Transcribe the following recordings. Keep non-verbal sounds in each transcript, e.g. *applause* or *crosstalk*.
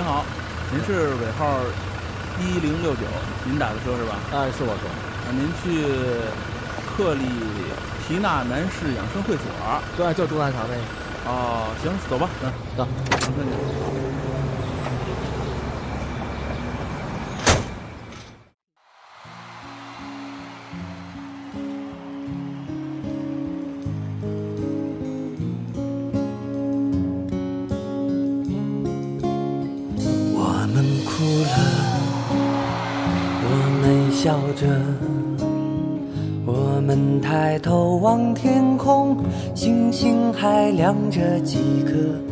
您好，您是尾号一零六九，您打的车是吧？哎，是我说，啊，您去克里缇娜男士养生会所。对，就朱大桥那个。哦，行，走吧，嗯，走，麻烦你。还亮着几颗。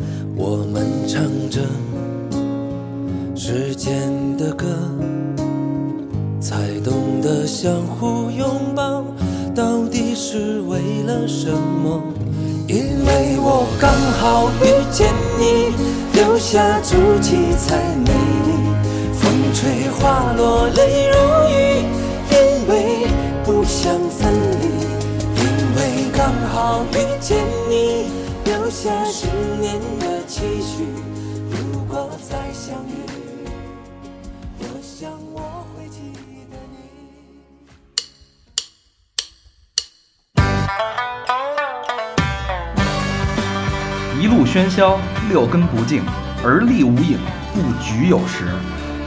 路喧嚣，六根不净，而立无影，不局有时。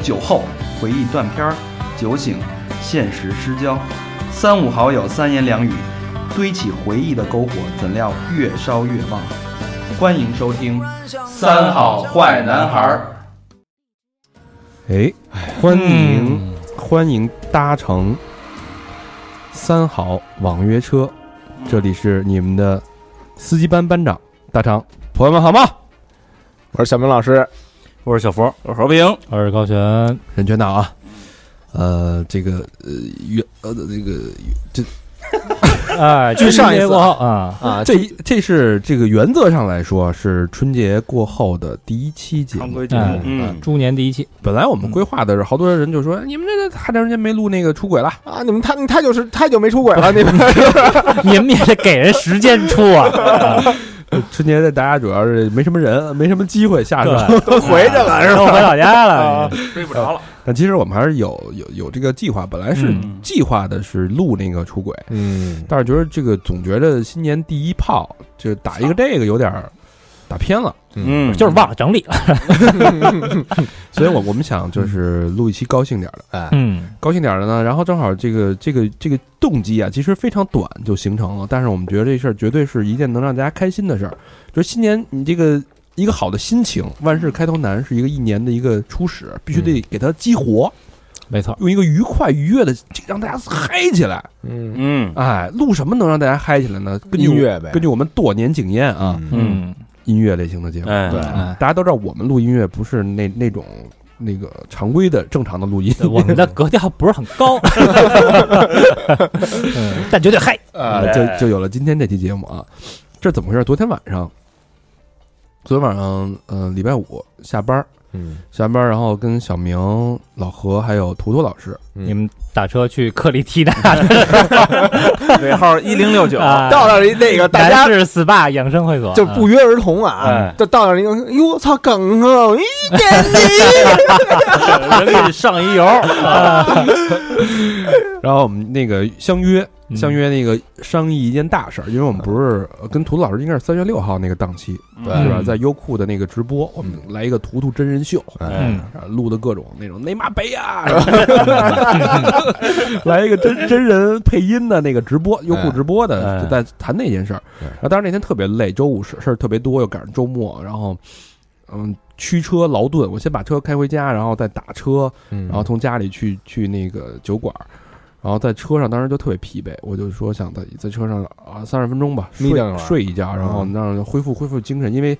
酒后回忆断片儿，酒醒现实失焦。三五好友三言两语，堆起回忆的篝火，怎料越烧越旺。欢迎收听《三好坏男孩儿》。哎，欢迎、欢迎搭乘三好网约车，这里是你们的司机班班长大长，朋友们好吗？我是小明老师。我是小佛，我是和平，我是高璇。任全党啊，呃，这个呃原呃那个这 *laughs* 哎，*laughs* 距上一次过后啊，啊，这一这是这个原则上来说是春节过后的第一期节目。常规节目哎，嗯，猪年第一期，本来我们规划的是，好多人就说你们这个太长时间没录那个出轨了，啊，你们太太久是太久没出轨了，*laughs* 你们你们也得给人时间出啊。*laughs* 春节的大家主要是没什么人，没什么机会下山。都回去了 *laughs* 是吧？都回老家了。追 *laughs* 不着了。但其实我们还是有有有这个计划，本来是嗯计划的是录那个出轨，嗯，但是觉得这个总觉得新年第一炮就打一个这个有点儿打偏了，嗯。就是忘了整理了。*laughs* 所以我我们想就是录一期高兴点的，哎，嗯，高兴点的呢，然后正好这个这个这个动机啊，其实非常短就形成了，但是我们觉得这事儿绝对是一件能让大家开心的事儿，就是新年你这个。一个好的心情，万事开头难，是一个一年的一个初始，必须得给它激活，没错。用一个愉快愉悦的让大家嗨起来。嗯，嗯，哎，录什么能让大家嗨起来呢？根据音乐呗根据我们多年经验啊，嗯，音乐类型的节目。哎，对哎大家都知道，我们录音乐不是那那种那个常规的正常的录音，我们的格调不是很高，*laughs* 嗯，但绝对嗨。啊，就就有了今天这期节目啊。这怎么回事？昨天晚上，昨天晚上，呃，礼拜五下班儿，嗯，下班然后跟小明、老何还有图图老师，你们打车去克里缇娜 *laughs* 尾号一零六九，啊。到那儿那个大家男士 SPA 养生会所，就不约而同啊哎，就到那儿一个，哟，操，梗啊，遇见你，*laughs* 人给你上一油。*laughs* 然后我们那个相约嗯相约那个商议一件大事儿，因为我们不是呃跟图图老师应该是三月六号那个档期，对是吧？嗯在优酷的那个直播，我们来一个图图真人秀，嗯。啊录的各种那种内马杯呀，*laughs* 来一个真真人配音的那个直播，优酷直播的，在谈那件事儿。对然后当时那天特别累，周五事事儿特别多，又赶上周末，然后嗯驱车劳顿，我先把车开回家，然后再打车，然然后从家里去去那个酒馆儿。然后在车上，当时就特别疲惫，我就说想在在车上啊三十分钟吧，睡眯瞪睡一觉，然后嗯让恢复恢复精神，因为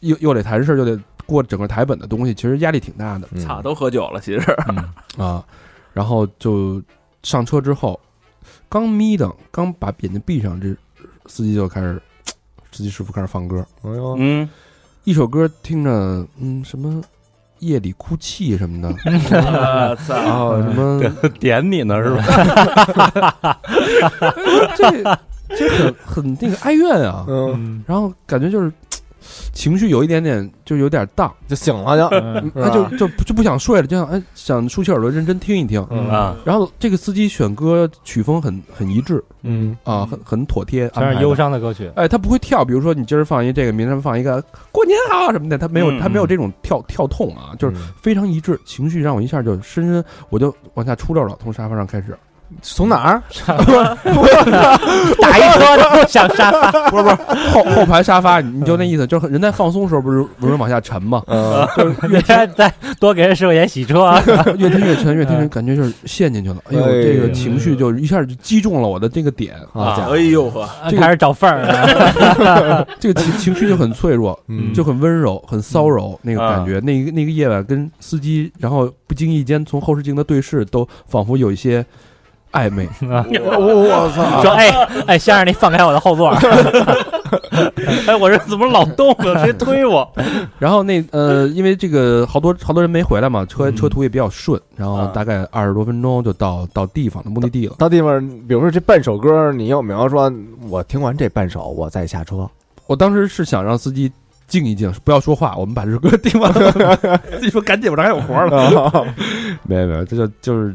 又又得谈事儿，又得过整个台本的东西，其实压力挺大的。操，都喝酒了，其实，啊，然后就上车之后，刚眯瞪，刚把眼睛闭上，这司机就开始，*tsk* 司机师傅开始放歌，哎呦，嗯，一首歌听着，嗯，什么夜里哭泣什么的，我操，然 *laughs* 后什么 *laughs* 点你呢是吧？*laughs* 这这很很那个哀怨啊，嗯，然后感觉就是情绪有一点点就有点荡，就醒了就，嗯他就就就不想睡了，就想哎想竖起耳朵认真听一听。嗯。啊，然后这个司机选歌曲风很很一致。嗯。啊，很很妥帖，全是忧。伤的歌曲。哎，他不会跳，比如说你今儿放一这个，明天放一个过年好什么的，他没有嗯他没有这种跳跳痛啊，就是非常一致，情绪让我一下就深深，我就往下出溜了，从沙发上开始，从哪儿？*laughs* 打一车都想沙发，不是不是后后排沙发，你就那意思，就是人在放松的时候不是容易往下沉嘛，嗯，就是越听再多给人十块钱洗车啊。*laughs* 越听越沉，越听越感觉就是陷进去了，哎呦，这个情绪就一下就击中了我的这个点，好家伙，哎呦呵，这个开始找缝儿。了。*laughs* 这个情情绪就很脆弱，嗯。就很温柔，很骚扰那个感觉。那个那个夜晚跟司机，然后不经意间从后视镜的对视，都仿佛有一些暧昧。*laughs* 我操！说哎哎，先生，你放开我的后座。*laughs* 哎，我这怎么老动了？谁推我？*laughs* 然后那呃，因为这个好多好多人没回来嘛，车嗯车途也比较顺，然后啊大概二十多分钟就到到地方的目的地了。到地方，比如说这半首歌，你有没有说，我听完这半首，我再下车？我当时是想让司机静一静，不要说话，我们把这首歌听完了。司机说赶紧，我这还有活呢。没有没有，这就就是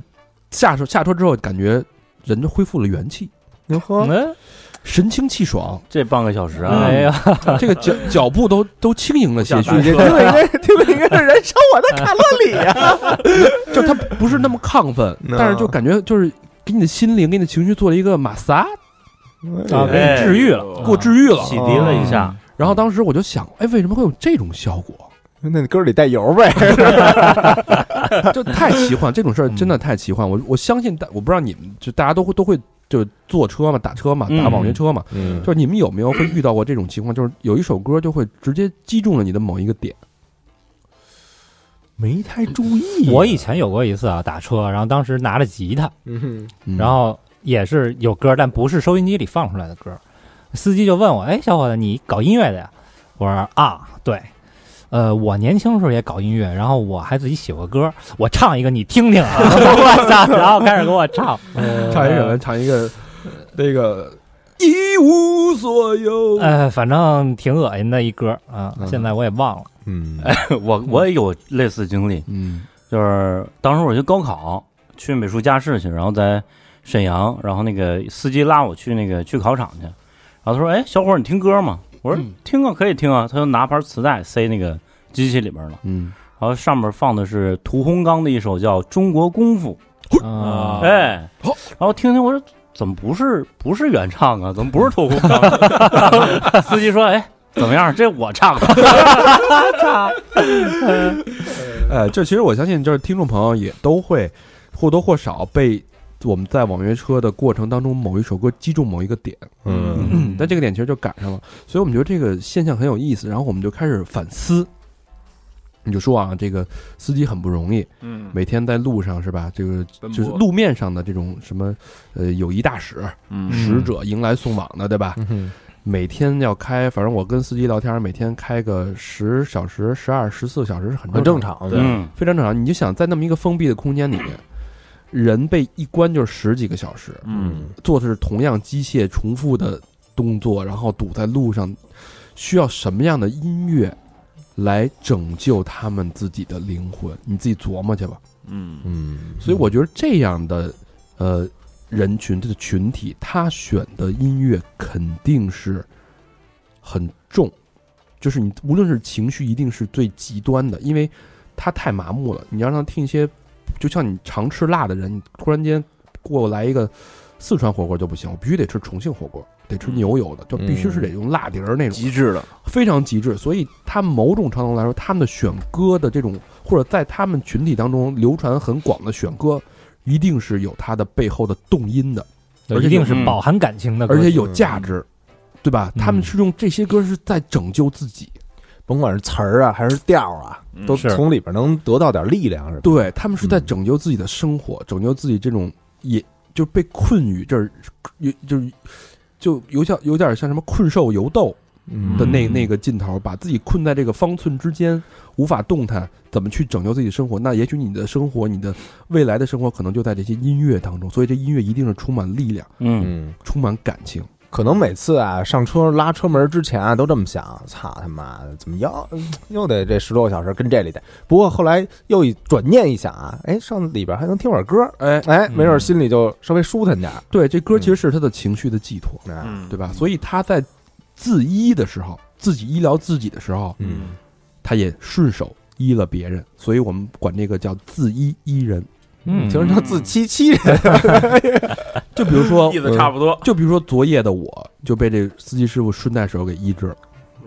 下车下车之后，感觉人就恢复了元气，哟呵，嗯，神清气爽，这半个小时啊，哎呀，*laughs* 这个脚脚步都都轻盈了些许听了一个听了一个燃烧我的卡路里啊！就他不是那么亢奋，嗯但是就感觉就是给你的心灵、给你的情绪做了一个马萨，啊，给你治愈了。给我治愈了。洗涤了一下，然后当时我就想，哎，为什么会有这种效果？那你歌里带油呗？*laughs* 就太奇幻，这种事儿真的太奇幻。我我相信大，我不知道你们就大家都会都会就坐车嘛，打车嘛，嗯打网约车嘛，嗯就是你们有没有会遇到过这种情况？就是有一首歌就会直接击中了你的某一个点。没太注意我以前有过一次啊，打车，然后当时拿着吉他，嗯嗯然后也是有歌，但不是收音机里放出来的歌。司机就问我：“哎，小伙子，你搞音乐的呀？”我说：“啊，对，呃，我年轻时候也搞音乐，然后我还自己写过歌，我唱一个你听听啊。*laughs* ”我操！然后开始给我唱，唱一什么？唱一个那个一无所有。呃，反正挺恶心的一歌啊，嗯现在我也忘了。嗯，*laughs* 我我也有类似经历，嗯就是当时我去高考，去美术加试去，然后在沈阳，然后那个司机拉我去那个去考场去，然后他说：“哎，小伙儿，你听歌吗？”我说：“嗯听啊，可以听啊。”他就拿盘磁带塞那个机器里边了，嗯，然后上面放的是屠洪刚的一首叫《中国功夫》，啊，哎，好然后听听我说怎么不是不是原唱啊？怎么不是屠洪刚？*laughs* 司机说：“哎，怎么样？这我唱的。呃，*laughs* 这其实我相信，就是听众朋友也都会或多或少被我们在网约车的过程当中某一首歌击中某一个点，嗯嗯，但这个点其实就赶上了，所以我们觉得这个现象很有意思，然后我们就开始反思。你就说啊，这个司机很不容易，嗯，每天在路上是吧？这个就是路面上的这种什么，呃，友谊大使、嗯使者迎来送往的，对吧？嗯每天要开，反正我跟司机聊天，每天开个十小时、十二、十四个小时是很很正正常，嗯，非常正常。你就想在那么一个封闭的空间里面，人被一关就是十几个小时，嗯，做的是同样机械重复的动作，然后堵在路上，需要什么样的音乐来拯救他们自己的灵魂？你自己琢磨去吧。嗯嗯，所以我觉得这样的呃人群这个群体，他选的音乐肯定是很重，就是你无论是情绪，一定是最极端的，因为他太麻木了。你要让他听一些，就像你常吃辣的人，你突然间过来一个四川火锅就不行，我必须得吃重庆火锅，得吃牛油的，就必须是得用辣碟儿那种。极致的，非常极致，所以他们某种程度来说，他们的选歌的这种，或者在他们群体当中流传很广的选歌，一定是有它的背后的动因的，而且一定是嗯。饱含感情的，而且有价值，对吧？嗯。他们是用这些歌是在拯救自己，甭管是词儿啊还是调儿啊，嗯。都从里边能得到点力量，是吧？对他们是在嗯。拯救自己的生活，拯救自己这种也就被困于这儿，有就是就有点有点像什么困兽犹斗，嗯的那那个劲头，把自己困在这个方寸之间，无法动弹，怎么去拯救自己的生活？那也许你的生活，你的未来的生活，可能就在这些音乐当中。所以这音乐一定是充满力量、嗯，嗯充满感情。可能每次啊上车拉车门之前啊都这么想，操他妈的，怎么又又得这十多个小时跟这里得？不过后来又一转念一想啊，哎，上里边还能听会儿歌，哎，哎，没准心里就稍微舒坦点儿。对，这歌其实是他的情绪的寄托，对吧？所以他在自医的时候，自己医疗自己的时候，嗯他也顺手医了别人，所以我们管这个叫自医医人。嗯。听着像自欺欺人。*laughs* 就比如说，意思差不多。就比如说昨夜的我就被这司机师傅顺带手给医治了，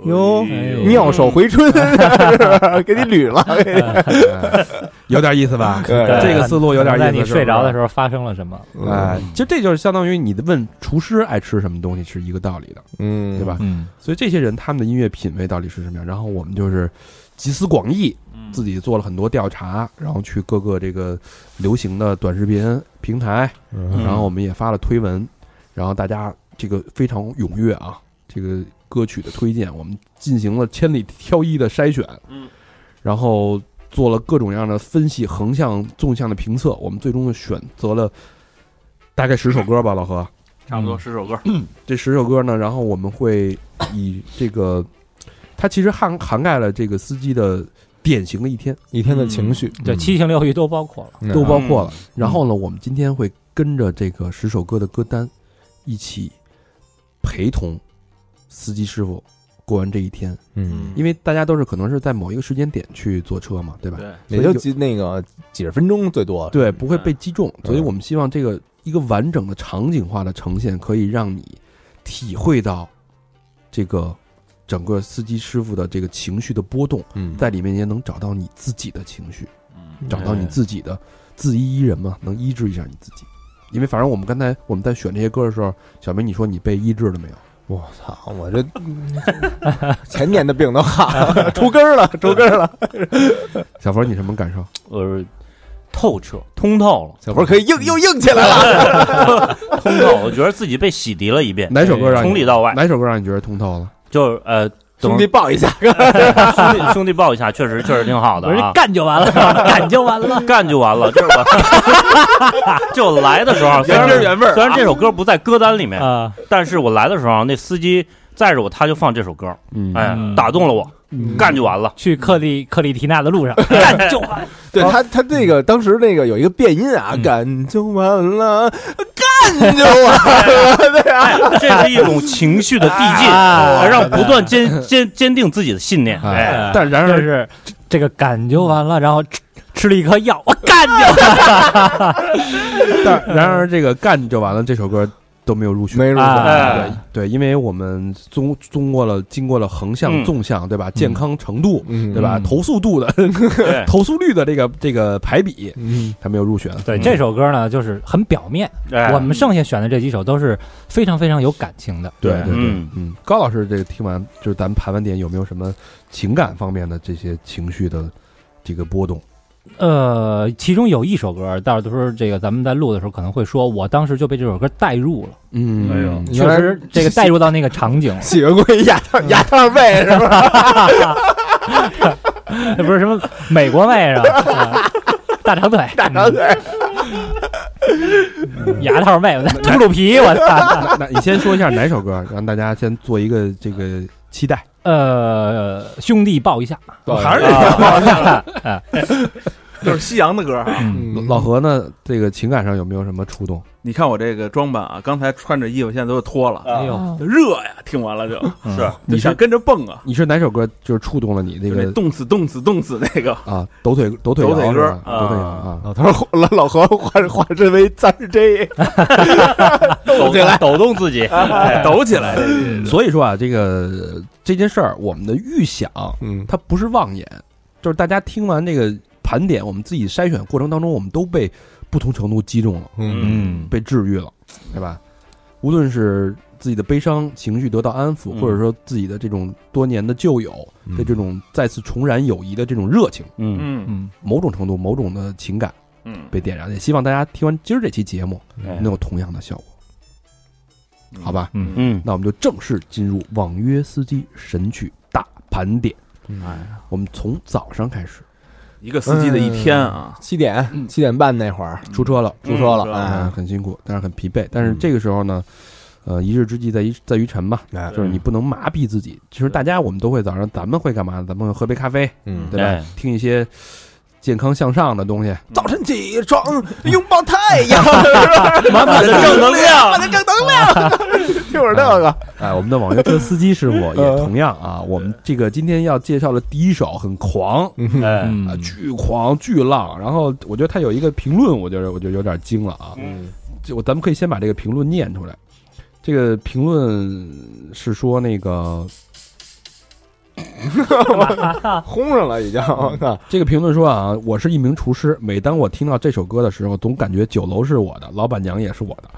哟妙手回春，*laughs* 给你捋了。哎 *laughs* 有点意思吧？*laughs* 这个思路有点意思。在你睡着的时候，发生了什么？哎，其实这就是相当于你的问厨师爱吃什么东西是一个道理的，嗯，对吧？嗯所以这些人他们的音乐品味到底是什么样？然后我们就是集思广益，嗯自己做了很多调查，然后去各个这个流行的短视频平台，嗯然后我们也发了推文，然后大家这个非常踊跃啊，这个歌曲的推荐，我们进行了千里挑一的筛选，嗯，然后做了各种各样的分析，横向、纵向的评测，我们最终选择了大概十首歌吧，老何。差不多十首歌。*clears throat* 这十首歌呢，然后我们会以这个，它其实涵涵盖了这个司机的典型的一天，一天的情绪对，七情六欲都包括了。嗯都包括了。然后呢，我们今天会跟着这个十首歌的歌单，一起陪同司机师傅过完这一天。嗯，因为大家都是可能是在某一个时间点去坐车嘛，对吧？对，也就几那个几十分钟最多。对，不会被击中，嗯所以我们希望这个一个完整的场景化的呈现，可以让你体会到这个整个司机师傅的这个情绪的波动，嗯，在里面也能找到你自己的情绪，嗯找到你自己的自医医人嘛，能医治一下你自己。因为反正我们刚才我们在选这些歌的时候，小明你说你被医治了没有？我操，我这 *laughs* 前年的病都好了，*laughs* 出根儿了，*laughs* 出根儿了。小佛你什么感受？呃，透彻通透了，小佛可以硬又硬起来了。通透，我觉得自己被洗涤了一遍，哪首歌让你从里到外，哪首歌让你觉得通透了？就是呃，兄弟抱一下，*laughs* 兄弟 *laughs* 兄弟抱一下，确实确实挺好的啊。*laughs* 干就完了，干就完了。干就完了，就是我，就来的时候，虽然原汁原味儿虽然这首歌不在歌单里面，啊，但是我来的时候，那司机载着我，他就放这首歌，嗯哎嗯，打动了我，干就完了。去克利克里提娜的路上，*laughs* 干就完了。对他他那个当时那个有一个变音啊，嗯干就完了，*laughs* 干就完了，对啊，哎，这是一种情绪的递进，啊让不断坚 *laughs* 坚坚定自己的信念。哎哎，但然而是这个干就完了，然后吃吃了一颗药，我干就完了。但然而这个干就完了，这首歌都没有入选。没入啊选。哎对对，因为我们综综过了经过了横向、嗯纵向，对吧？健康程度，嗯对吧？嗯投诉度的 *laughs* 投诉率的这个这个排比，嗯，还没有入选。对这首歌呢，就是很表面，哎我们剩下选的这几首都是非常非常有感情的。对对对，嗯嗯，高老师这个听完，就是咱们盘完点，有没有什么情感方面的这些情绪的这个波动？呃，其中有一首歌，到时候这个咱们在录的时候可能会说，我当时就被这首歌带入了，嗯，哎呦确实这个带入到那个场景了，喜欢过一牙套牙套妹是吧？那 *laughs* 不是什么美国妹是吧？啊 *laughs* 大长腿，大长腿，牙套妹，秃噜皮，我操！那那你先说一下哪首歌，让大家先做一个这个期待。呃，兄弟抱一下，还是得抱一下，*laughs* 啊 *laughs* *laughs* 就是夕阳的歌啊。嗯老老何呢，这个情感上有没有什么触动？你看我这个装扮啊，刚才穿着衣服，现在都脱了，哎呦，热呀！听完了就是就你是想跟着蹦啊，你是哪首歌就是触动了你那就那个动死动死动死那个，啊抖腿抖腿抖腿歌摇是吧啊抖腿摇啊？老头儿老老何化化身为三十 J，*laughs* 抖起来，抖动自己。哎抖起来。所以说啊，这个这件事儿，我们的预想嗯，它不是妄言，就是大家听完这个盘点，我们自己筛选过程当中，我们都被不同程度击中了，嗯。被治愈了，对吧？无论是自己的悲伤情绪得到安抚，嗯。或者说自己的这种多年的旧友嗯。的这种再次重燃友谊的这种热情，嗯，嗯。嗯，某种程度、某种的情感嗯，被点燃。也希望大家听完今儿这期节目哎。能有同样的效果，好吧？嗯。嗯，那我们就正式进入网约司机神曲大盘点。哎，我们从早上开始一个司机的一天啊，七点七点半那会儿出车了，出车了，嗯嗯，哎，很辛苦，但是很疲惫。但是这个时候呢，呃，一日之计在于在于晨嘛，哎。就是你不能麻痹自己。其实大家我们都会早上，咱们会干嘛？咱们会喝杯咖啡，嗯，对吧？哎？听一些健康向上的东西，早晨起床拥抱太阳，*laughs* 满满的正能量，满的正能量，就是这个。哎，我们的网约车司机师傅也嗯同样啊，我们这个今天要介绍的第一首很狂哎，嗯。啊，巨狂巨浪。然后我觉得他有一个评论，我觉得我就有点惊了啊。嗯，就我咱们可以先把这个评论念出来。这个评论是说那个 *laughs* 轰上了已经，我靠，这个评论说啊，我是一名厨师，每当我听到这首歌的时候，总感觉酒楼是我的，老板娘也是我的，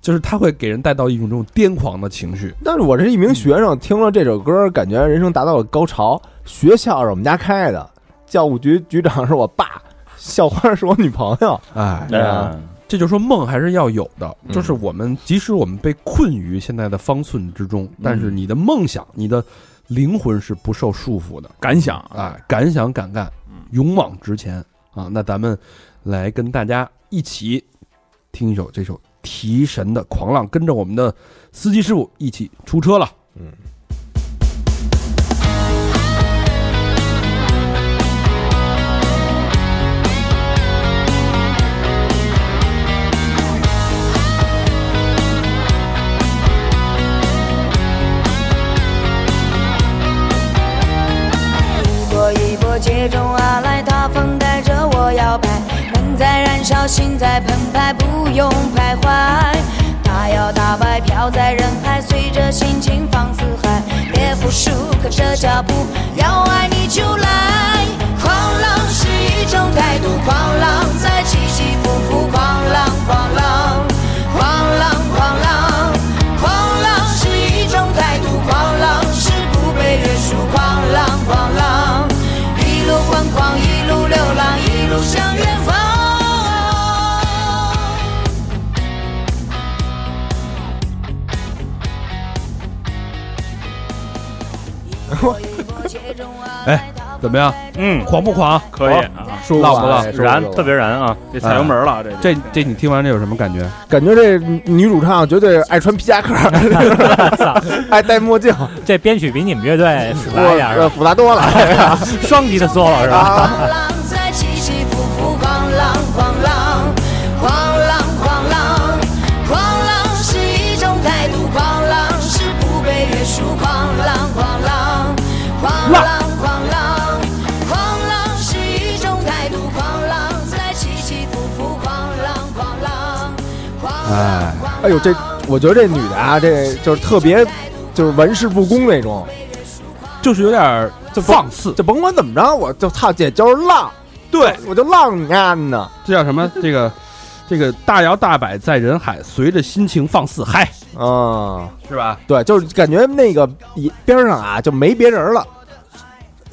就是他会给人带到一种这种癫狂的情绪。但是我是一名学生，听了这首歌，感觉人生达到了高潮。学校是我们家开的，教务局局长是我爸，校花是我女朋友。哎，对啊哎这就说梦还是要有的，嗯就是我们即使我们被困于现在的方寸之中，但是你的梦想、你的灵魂是不受束缚的。敢想啊，敢想敢干，勇往直前啊！那咱们来跟大家一起听一首这首提神的狂浪，跟着我们的司机师傅一起出车了。一波接踵而来，大风带着我摇摆，梦在燃烧，心在澎湃，不用徘徊。大摇大摆飘在人海，随着心情放肆嗨，别服输，跟着脚步，要爱你就来。狂浪是一种态度，狂浪在起起伏伏，狂浪狂浪，怎么样？嗯，狂不狂？可以啊，舒服浪不浪哎舒服舒服燃特别燃啊！这踩油门了，这这这你听完这有什么感觉？感觉这女主唱绝对爱穿皮夹克，*laughs* 爱戴墨镜，这编曲比你们乐队复杂一点呃是吧？复杂多了。*laughs* 双级的 solo 是吧？*laughs* 狂浪狂浪。哎呦，这我觉得这女的啊，这就是特别就是玩世不恭那种，就是有点就放肆，就甭管怎么着，我就操姐就是浪，对，我就浪你干呢。这叫什么？*laughs* 这个这个大摇大摆在人海，随着心情放肆嗨，嗯，是吧？对，就是感觉那个一边上啊就没别人了，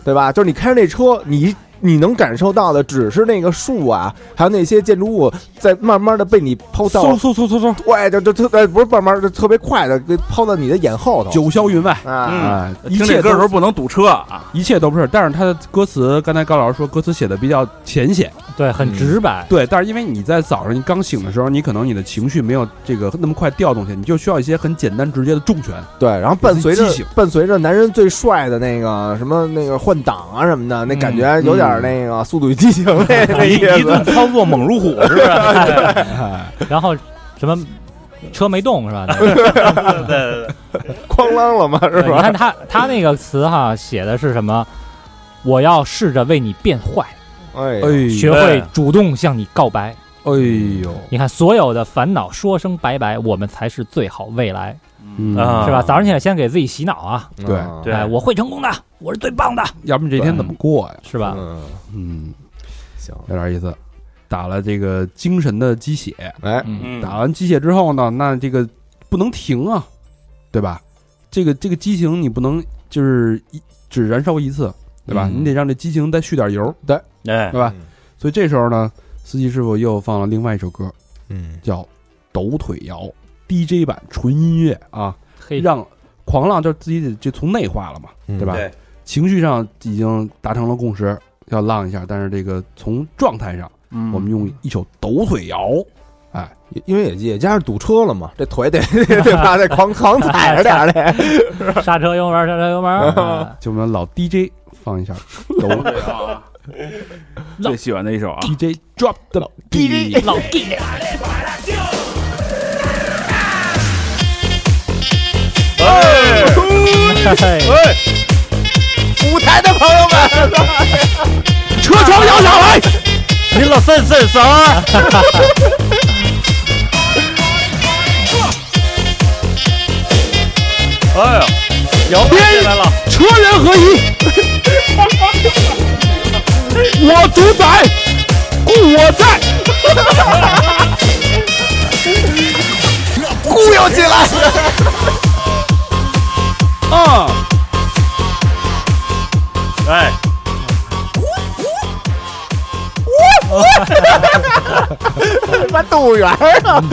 对吧？就是你开着那车，你你能感受到的只是那个树啊，还有那些建筑物在慢慢的被你抛到，嗖嗖嗖嗖嗖，对，就就特呃不是慢慢的特别快的给抛到你的眼后头。九霄云外。啊，哎，一切这歌的时都候不能堵车啊，一切都不是，但是他的歌词，刚才高老师说歌词写的比较浅显，对，很直白。对，但是因为你在早上你刚醒的时候，你可能你的情绪没有这个那么快调动起来，你就需要一些很简单直接的重拳。对，然后伴随着伴随着男人最帅的那个什么那个换挡啊什么的，那感觉有点那个《速度与激情》那那一一顿。操作猛如虎，是不是？然后什么车没动是吧？对 *laughs* 对对，哐啷了嘛，是吧，你吧？看他他那个词哈写的是什么？我要试着为你变坏，哎学会主动向你告白。哎呦，你看，所有的烦恼说声拜拜，我们才是最好未来，嗯。啊是吧？早上起来先给自己洗脑啊，对。嗯对。哎，我会成功的，我是最棒的，要不然这天怎么过呀？是吧？嗯，嗯，行，有点意思。打了这个精神的鸡血，哎，嗯。打完鸡血之后呢，那这个不能停啊，对吧？这个这个激情你不能就是一只燃烧一次，对吧？嗯。你得让这激情再续点油，哎对，吧？所以这时候呢，司机师傅又放了另外一首歌，嗯，叫《抖腿摇》DJ 版纯音乐啊，嘿，让狂浪就自己得就从内化了嘛，嗯对吧？对情绪上已经达成了共识，要浪一下，但是这个从状态上，嗯我们用一首抖腿摇哎因为也也加上堵车了嘛，这腿得得吧？得狂狂踩着点儿得。刹车油门，刹车油门。哎就我们老 DJ 放一下，抖最喜欢的一首啊，DJ drop the beat，老 G，哎舞台的朋友们，车窗摇下来，你老三三啥？哎呀，摇摆起来了！车人合一，我主宰，故我在，忽悠 *laughs* 起来！*laughs* 啊，哎，他妈动物园儿啊！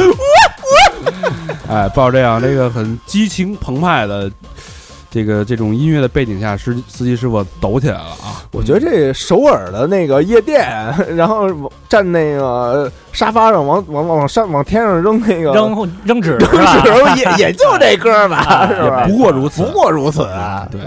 哎，抱着这样这个很激情澎湃的这个这种音乐的背景下，司司机师傅抖起来了啊！我觉得这首尔的那个夜店，然后站那个沙发上，往往往上往天上扔那个扔扔纸扔是吧？时候也也就这歌吧，是吧？不过如此不过如此啊！对，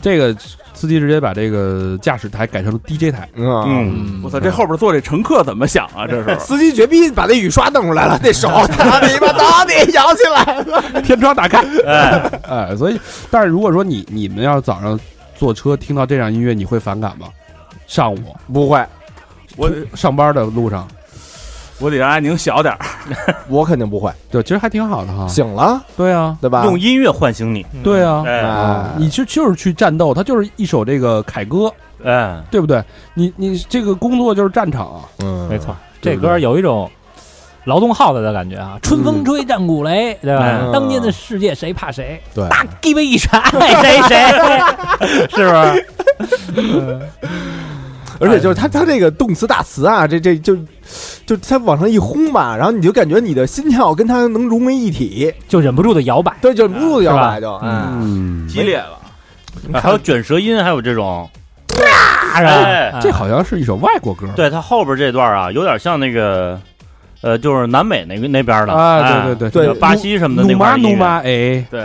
这个司机直接把这个驾驶台改成了 DJ 台，嗯，嗯，我操，这后边坐这乘客怎么想啊？这是。*laughs* 司机绝逼把那雨刷弄出来了，那手 *laughs* 他你妈打你摇起来了。*laughs* 天窗打开，哎，哎，所以，但是如果说你你们要早上坐车听到这样音乐，你会反感吗？上午。不会，我上班的路上，我得让安宁小点儿，*laughs* 我肯定不会。对，其实还挺好的哈。醒了，对啊，对吧？用音乐唤醒你。对啊，你就就是去战斗，它就是一首这个凯歌，哎，对不对？你你这个工作就是战场啊，嗯，没错，这歌有一种劳动号子的感觉啊！春风吹，战鼓擂，对吧？嗯当今的世界谁怕谁？对，大鸡巴一拳，爱谁谁，*laughs* 是不是？*laughs* 而且就是他他这个动词大词啊，这这就就他往上一轰吧，然后你就感觉你的心跳跟他能融为一体，就忍不住的摇摆。对，就不住的摇摆就，哎，嗯，激烈了。哎还有卷舌音，还有这种，啊哎这好像是一首外国歌，对它后边这段啊，有点像那个，呃，就是南美那个那边的。啊对对对对。巴西什么的那努块儿音乐。妈努妈，哎，对，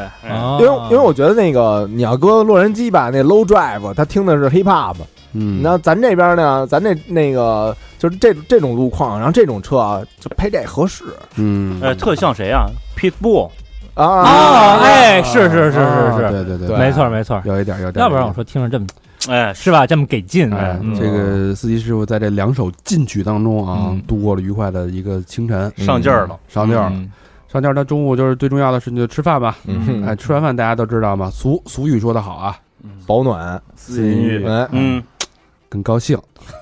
因为因为我觉得那个你要搁洛杉矶吧，那 low drive 他听的是 hip hop，嗯，那咱这边呢，咱这那个就是这这种路况，然后这种车啊，就配这合适。嗯，哎，特像谁啊？Pitbull，啊哦，哎，是是是啊是。是，对对对对。没错没错。有一点有点，要不然我说听着这么哎，是吧？这么给劲，哎，嗯。这个司机师傅在这两首进曲当中啊嗯，度过了愉快的一个清晨，上劲儿了，上劲儿了。嗯。上劲儿，他中午就是最重要的是就吃饭吧。嗯。哎，吃完饭大家都知道嘛，俗俗语说的好啊，保暖，私音乐，哎，嗯，更高兴。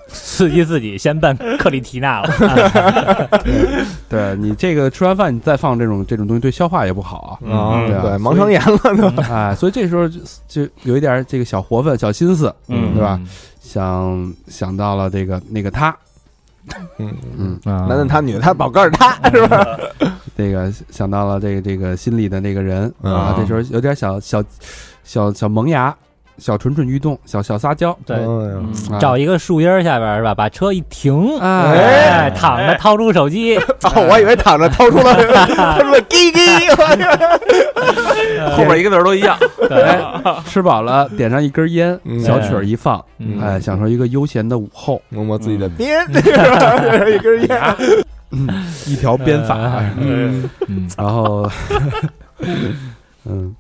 刺激自己先办克里缇娜了。*laughs* *laughs* 对你这个吃完饭你再放这种这种东西，对消化也不好啊，对啊对，盲肠炎了都，啊。哎，所以这时候就就有一点这个小活分、小心思，嗯对吧？想想到了这个那个他，嗯，嗯，嗯男的他，女的他，宝盖儿他，是吧？这个想到了这个这个心里的那个人嗯啊，这时候有点小小小小萌芽，小蠢蠢欲动，小小撒娇，对，找一个树荫儿下边儿是吧？把车一停，哎。哎，躺着掏出手机，*laughs* 哦，我以为躺着掏出了 *laughs* 掏出了滴滴，*laughs* 后边一个字儿都一样。哎，吃饱了，点上一根烟，嗯。小曲儿一放，嗯。哎，享受一个悠闲的午后，摸摸自己的鞭？一根烟，一条鞭法，嗯，然后，嗯，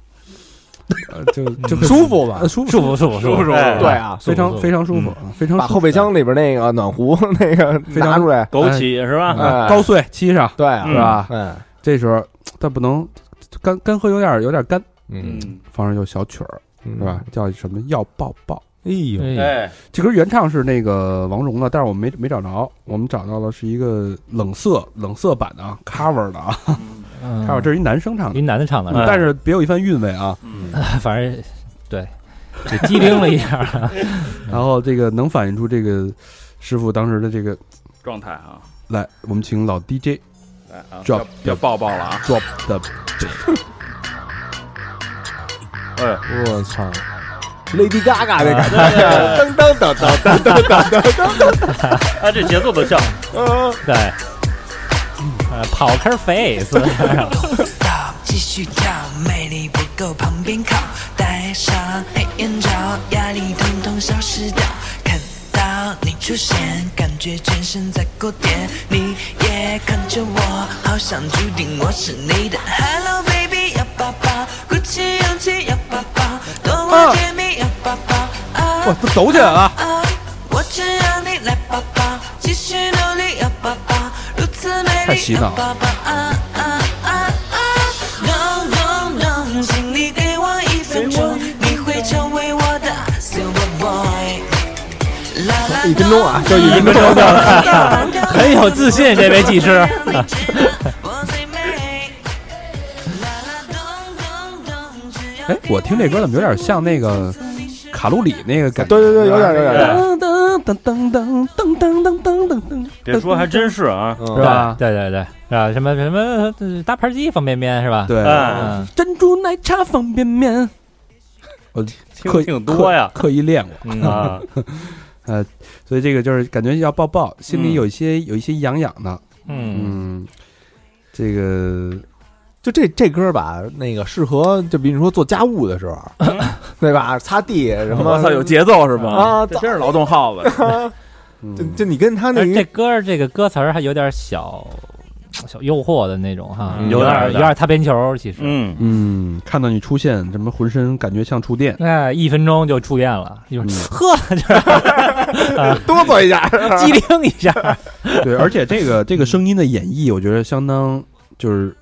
呃就就很舒服吧呃？舒服，舒服舒服舒服，哎对啊，非常非常舒服，非常把后备箱里边那个暖壶 *laughs* 那个常拿出来，枸杞是吧？哎高碎沏上对啊，是吧？嗯，这时候但不能干干喝有点有点干，嗯，放上有小曲儿是是吧？？叫什么要抱抱。哎呦，哎，哎，这歌原唱是那个王蓉的，但是我们没没找着，我们找到的是一个冷色冷色版的啊，cover 的啊。嗯，cover 这是一男生唱的，一男的唱的，哎但是别有一番韵味啊。嗯。*laughs* 反正对，就机灵了一下，*laughs* 然后这个能反映出这个师傅当时的这个，状态啊，来，我们请老 DJ 来啊，Drop 要要抱抱了啊！drop 的 *laughs* 哎，我操！Lady Gaga 那感觉，噔噔噔噔噔噔噔噔，*laughs* 哎，这节奏都像，对，，Poker Face，stop，继续跳，魅力不够旁边靠，戴上黑眼罩，压力统统消失掉。看到你出现，感觉全身在过电，你也看着我，好像注定我是你的。Hello baby，要抱抱，鼓起啊！我不抖起来了。太洗脑了。一分钟啊，就一分钟了，*laughs* 很有自信，这位技师。*laughs* 哎，我听这歌怎么有点像那个卡路里那个感觉？对对对，有点有点。噔噔噔噔噔噔噔噔噔噔噔，别说还真是啊，嗯是吧？对对对，是吧？什么什么呃大盘鸡、方便面是吧？对，珍珠奶茶方便面，我听刻挺多呀，刻意练过。嗯啊，呃，所以这个就是感觉要抱抱，心里嗯有一些有一些痒痒的。嗯，嗯，这个就这这歌吧，那个适合就比如说做家务的时候，*laughs* 对吧？擦地什么，我操，有节奏是吧？啊这真是劳动号子。嗯 *laughs* 就就你跟他那这歌儿这个歌词儿还有点小小诱惑的那种哈，嗯有点有点擦边球，其实。嗯，嗯，看到你出现，什么浑身感觉像触电。哎，一分钟就触电了，就 *laughs* 呵，就是哆嗦一下，机灵一下。对，而且这个这个声音的演绎，我觉得相当就是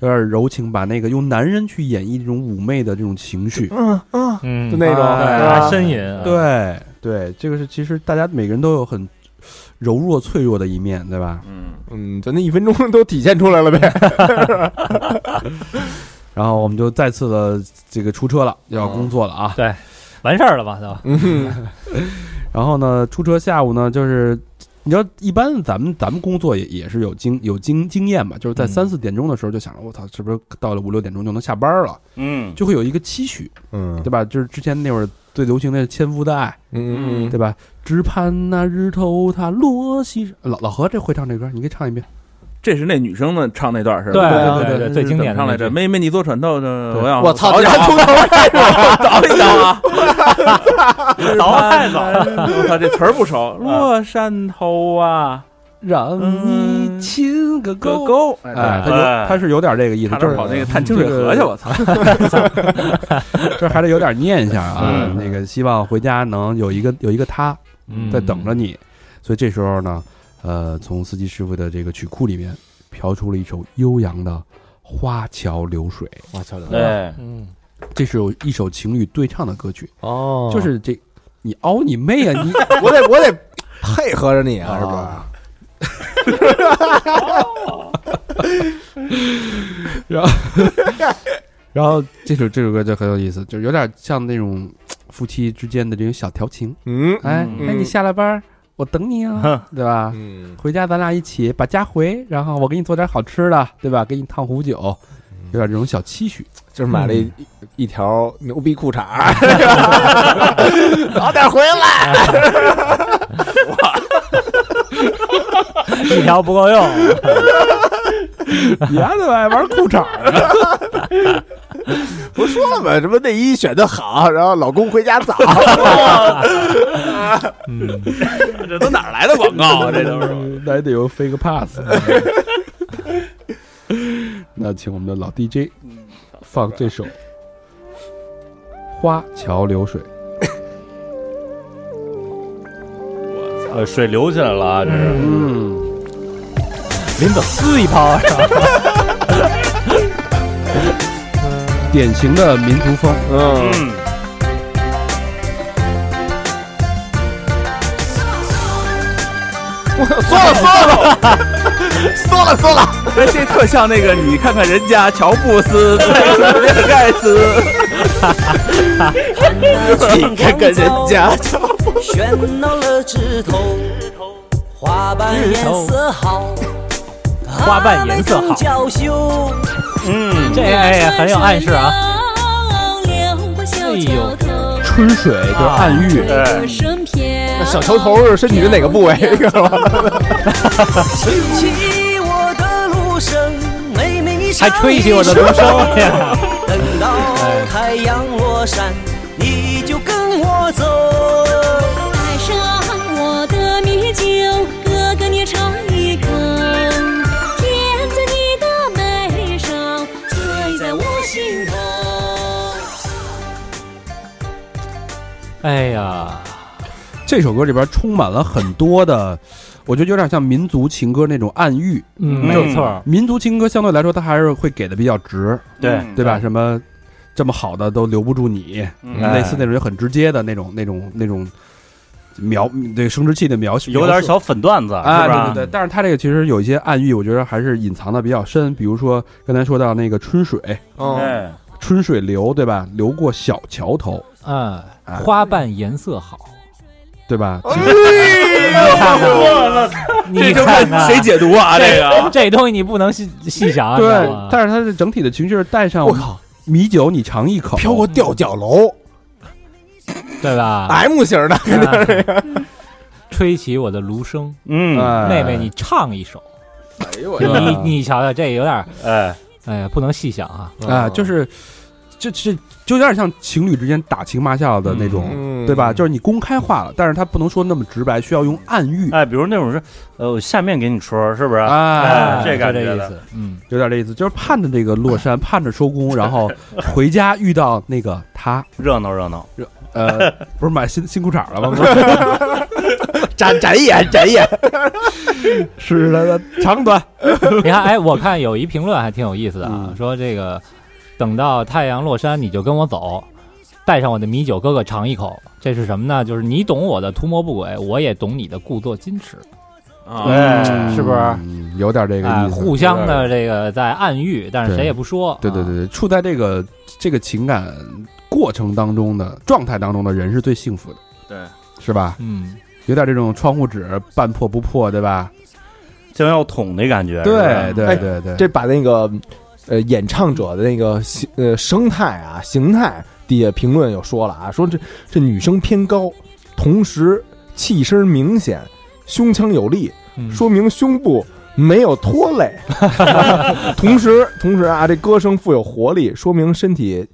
有点柔情，把那个用男人去演绎这种妩媚的这种情绪。嗯嗯，嗯，就那种哎对，啊呻吟。，对对，这个是其实大家每个人都有很柔弱脆弱的一面，对吧？嗯，嗯，就那一分钟 *laughs* 都体现出来了呗。*laughs* 然后我们就再次的这个出车了，要工作了啊。对完事儿了吧都。嗯，*laughs* 然后呢，出车下午呢，就是你知道，一般咱们咱们工作也也是有经有经经验嘛，就是在嗯三四点钟的时候就想着，我操，是不是到了五六点钟就能下班了？嗯，就会有一个期许，嗯对吧？就是之前那会儿最流行的《千夫的爱嗯》，嗯对吧？只盼那日头它落西。老老何这会唱这歌，你可以唱一遍。这是那女生的唱那段是吧？对对对对，最经典的唱来着，那句妹妹你坐船头，这对我要我操，你还出头这个，*laughs* 早一早啊！倒太早 *laughs* 我操，这词儿不熟。*laughs* 落山头啊，让你亲个够够。沟，哎，哎，他有他是有点这个意思，差就是跑那个探清水河去，我操！这还得有点念一下啊。嗯那个希望回家能有一个有一个他嗯在等着你，所以这时候呢，呃，从司机师傅的这个曲库里面飘出了一首悠扬的《花桥流水》，我操，对，嗯，这是有一首情侣对唱的歌曲，哦。就是这你凹你妹啊你！*laughs* 我得我得配合着你啊，是吧？*laughs* 然后 *laughs* 然后这首这首歌就很有意思，就有点像那种夫妻之间的这种小调情。嗯。哎，嗯。哎，你下了班，我等你啊，对吧？嗯，回家咱俩一起把家回，然后我给你做点好吃的，对吧？给你烫壶酒，有点这种小期许。就是买了一一条牛逼裤衩儿，*laughs* 早点回来。*laughs* 一条不够用。*laughs* *laughs* 你丫的爱玩裤衩儿，不说了吗？什么内衣选的好，然后老公回家早。嗯，这都哪儿来的广告啊？这都是。*laughs* 那也得有 fake pass。那请我们的老 DJ 放这首《花桥流水》。*laughs* 呃，水流起来了啊，这是，嗯，临走撕一炮是吧？*laughs* 典型的民族风。嗯，嗯，缩了算了，算了算了。这这特像那个，你看看人家乔布斯、比尔盖茨，你看看人家喧闹 *laughs* 了枝头，花瓣颜色好，花瓣颜色好娇羞。嗯，这哎呀很有暗示啊。哎呦春水就是暗喻，哎小球头是身体的哪个部位？*laughs* 还吹起我的芦笙呀！等到太阳落山，你就跟我走。哎呀，这首歌里边充满了很多的，我觉得有点像民族情歌那种暗喻。没错，民族情歌相对来说，它还是会给的比较直，对对吧？什么这么好的都留不住你，嗯。类似那种就很直接的那种、那种、那种描这个生殖器的描写，有点小粉段子，啊，对对对。但是它这个其实有一些暗喻，我觉得还是隐藏的比较深。比如说刚才说到那个春水，嗯，哎，春水流，对吧？流过小桥头，嗯，哎花瓣颜色好，对吧？哎你看看谁解读啊？这个？这东西你不能细细想啊，对但是它的整体的情绪是带上我靠，米酒，你尝一口，飘过吊脚楼。对吧？，M 型的，啊吹起我的芦笙，嗯，哎妹妹你唱一首，哎呦我你你瞧瞧，这有点，哎，哎呀，不能细想啊。啊，就是这这就有点像情侣之间打情骂俏的那种，嗯。对吧？就是你公开化了，但是他不能说那么直白，需要用暗喻，哎，比如那种是，呃，我下面给你戳，是不是？哎，这就感觉这意思，嗯，有点这意思，就是盼着这个落山，盼着收工，然后 *laughs* 回家遇到那个他，热闹热闹，热呃，*laughs* 不是买新新裤衩了吗？*laughs* 展展眼展眼，是的，长短，你看，哎，我看有一评论还挺有意思的啊，嗯。说这个等到太阳落山，你就跟我走，带上我的米酒，哥哥尝一口。这是什么呢？就是你懂我的图谋不轨，我也懂你的故作矜持，哎，是不是嗯有点这个哎，意思。互相的这个在暗喻，但是谁也不说。啊对对对，对，处在这个这个情感过程当中的状态当中的人是最幸福的，对，是吧？嗯，有点这种窗户纸半破不破，对吧？将要捅的感觉，对对哎对对，这把那个呃演唱者的那个形呃生态啊形态。底下评论又说了啊，说这这女生偏高，同时气声明显，胸腔有力，嗯。说明胸部没有拖累。*laughs* 同时同时啊，这歌声富有活力，说明身体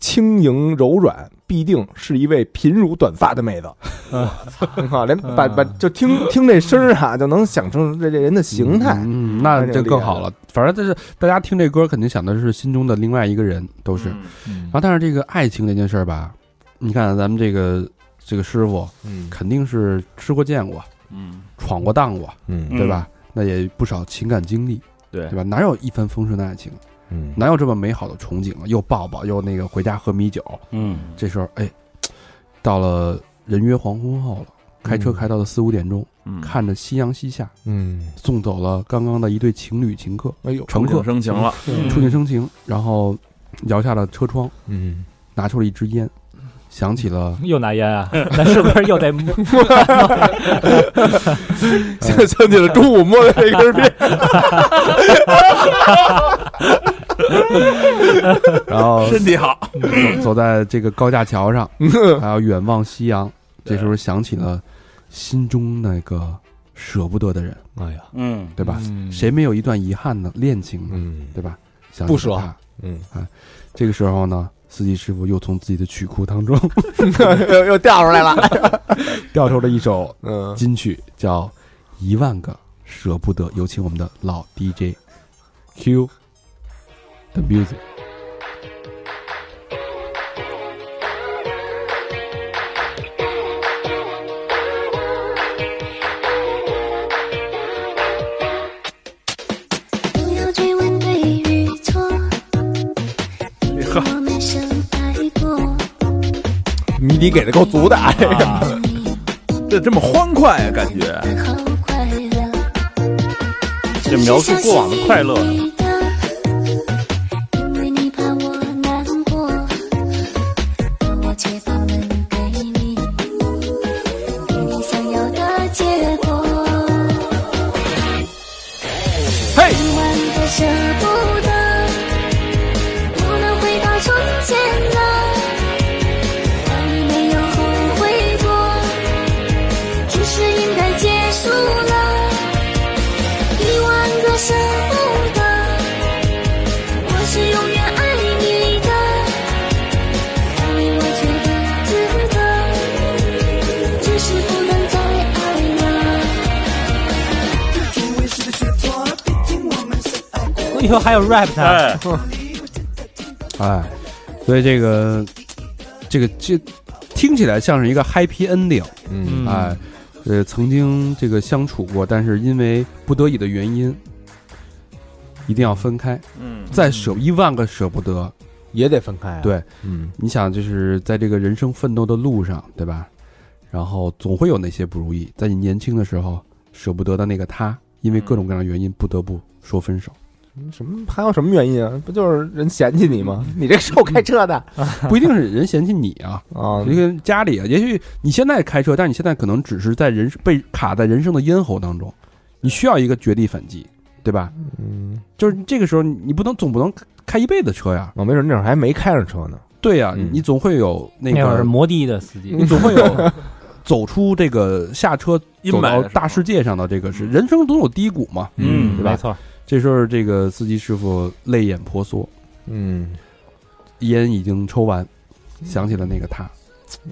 轻盈柔软，必定是一位贫乳短发的妹子。*laughs* 我操，连把把就听听这声儿啊，就能想成这这人的形态。嗯，那就更好了。反正就是大家听这歌，肯定想的是心中的另外一个人，都是。嗯然后，但是这个爱情这件事儿吧，你看咱们这个这个师傅嗯肯定是吃过见过，嗯，闯过荡过，嗯对吧？那也不少情感经历，对对吧？哪有一帆风顺的爱情？嗯。哪有这么美好的憧憬啊？又抱抱，又那个回家喝米酒。嗯，这时候，哎，到了人约黄昏后了，开车嗯。开到了四五点钟，嗯，看着夕阳西下，嗯，送走了刚刚的一对情侣情客，哎呦，乘客触景生情了，触景生情，然后摇下了车窗，嗯，拿出了一支烟，想起了又拿烟啊？*laughs* 那是不是又得想 *laughs* 想起了中午摸的那根鞭，*laughs* 然后身体好，走走在这个高架桥上，还要远望夕阳。这时候想起了心中那个舍不得的人，哎呀，嗯，对吧？嗯谁没有一段遗憾的恋情呢？嗯对吧？想不舍。嗯，这个时候呢，司机师傅又从自己的曲库当中 *laughs* 又又掉出来了，*laughs* 调出了一首嗯，金曲，叫《一万个舍不得》。有请我们的老 DJ Q the music。底给的够足的，啊，这个啊。这这么欢快啊，感觉，这描述过往的快乐。呢以后还有 rap 他。哎，哎，所以这个这个这听起来像是一个 happy ending，嗯哎，呃，曾经这个相处过，但是因为不得已的原因，一定要分开，嗯，再舍一万个舍不得。也得分开啊。对，嗯你想，就是在这个人生奋斗的路上，对吧？然后总会有那些不如意，在你年轻的时候舍不得的那个他，因为各种各样的原因不得不说分手，什么还有什么原因啊？不就是人嫌弃你吗？*laughs* 你这是我开车的。*laughs* 不一定是人嫌弃你啊，啊。这个家里啊，也许你现在开车，但是你现在可能只是在人被卡在人生的咽喉当中，你需要一个绝地反击，对吧？嗯，就是这个时候，你不能总不能开一辈子车呀，我没准那会儿还没开上车呢。对呀，嗯。你总会有那个，摩的的司机。你，总会有 *laughs* 走出这个下车阴走到大世界上的这个是人生总有低谷嘛，嗯对吧？没错，这时候这个司机师傅泪眼婆娑，嗯，烟已经抽完，想起了那个他，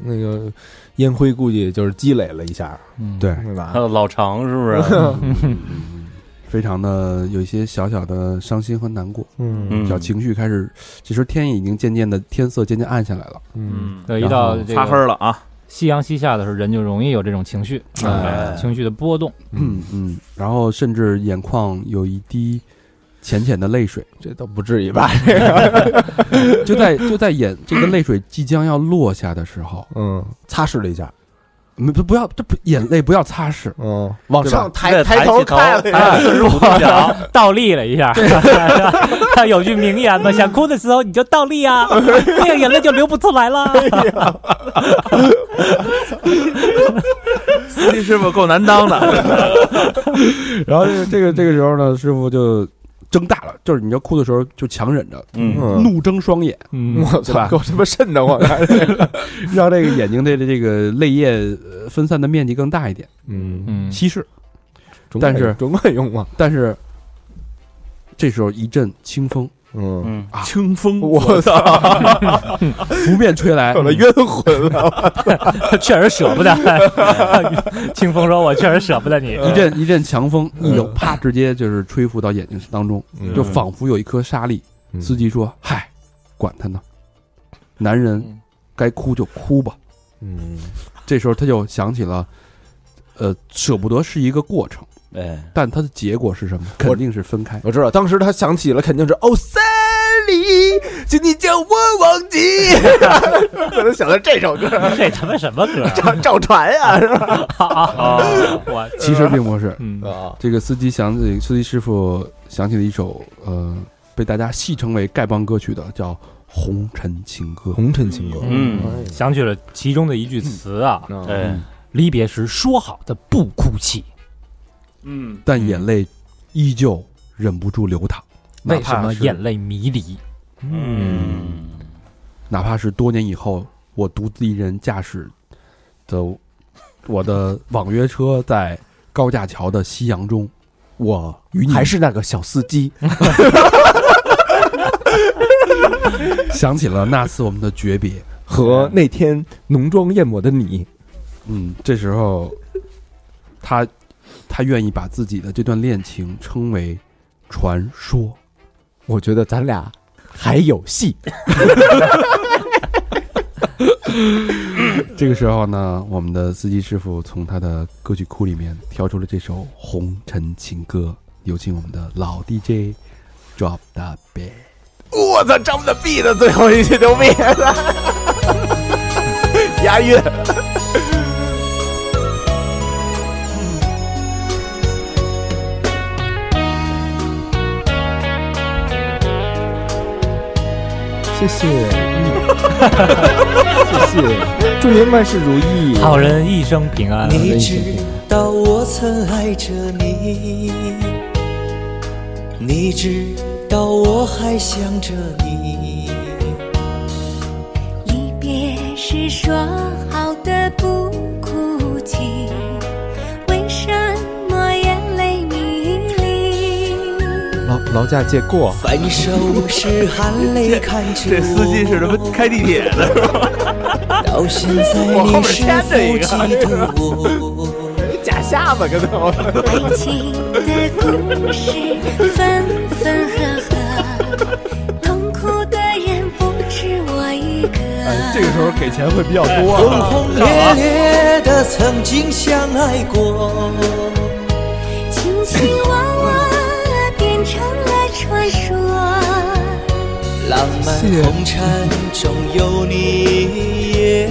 那个烟灰估计就是积累了一下，嗯，对，对吧？还？有老常是不是？*laughs* *laughs* 非常的有一些小小的伤心和难过。嗯。嗯。小情绪开始，这时候天已经渐渐的天色渐渐暗下来了。嗯。对，一到擦黑个了啊，夕阳西下的时候，人就容易有这种情绪，哎。情绪的波动。嗯嗯，然后甚至眼眶有一滴浅浅的泪水，这都不至于吧？*laughs* 就在就在眼这个泪水即将要落下的时候，嗯，擦拭了一下，没不不要这不眼泪不要擦拭，嗯，往上抬抬头起头看了一下，哎四十五度角，*laughs* 倒立了一下，*laughs* 他有句名言嘛，想哭的时候你就倒立啊，那个眼泪就流不出来了。司机师傅够难当的，*laughs* 然后这个这个这个时候呢，师傅就睁大了，就是你要哭的时候就强忍着，嗯，嗯，怒睁双眼，嗯，我操，够他妈瘆得慌！*laughs* 让这个眼睛的这个泪液呃分散的面积更大一点，嗯，嗯，稀释。但是总管用嘛？但是这时候一阵清风嗯，嗯，清风，我操，*laughs* 拂面吹来，有了冤魂了，*laughs* 确实舍不得。*laughs* 清风说：“我确实舍不得你。一阵一阵强风，一有啪，直接就是吹拂到眼睛当中，嗯。就仿佛有一颗沙粒。嗯。司机说：“嗨，管他呢，男人该哭就哭吧。嗯，”这时候他就想起了，呃，舍不得是一个过程，哎，但它的结果是什么？肯定是分开。我知道，当时他想起了，肯定是哦，三里，请你将我忘记。*laughs* 可能想到这首歌，这他妈什么歌赵赵传呀，是吧？啊？我其实并不是，嗯啊，这个司机想起司机师傅想起了一首呃被大家戏称为丐帮歌曲的，叫《红尘情歌》。红尘情歌，嗯想起了其中的一句词啊：嗯，离别时说好的不哭泣，嗯，但眼泪依旧忍不住流淌。哪为什么眼泪迷离？嗯，哪怕是多年以后，我独自一人驾驶的我的网约车在高架桥的夕阳中，我与你还是那个小司机，*laughs* 想起了那次我们的诀别。*laughs* 和那天浓妆艳抹的你，嗯，这时候他他愿意把自己的这段恋情称为传说。我觉得咱俩还有戏。*laughs* 这个时候呢，我们的司机师傅从他的歌曲库里面挑出了这首《红尘情歌》，有请我们的老 DJ Drop the beat。我操，，Drop the Beat 的最后一句牛逼了，*laughs* 押韵。谢谢，嗯 *laughs* 谢谢，祝您万事如意，好人一生平安。你知道我曾爱着你，你知道我还想着你。离别时说好的不哭泣，劳驾借过。分手含泪看 *laughs* 这司机是开地铁的？到现在你是否我后一个。*laughs* 下巴跟他爱情的故事分分合合，*laughs* 痛苦的人不止我一个。哎、这个时候给钱会比较多、啊。轰轰烈烈的曾经相爱过。成了传说。浪漫红尘中有你也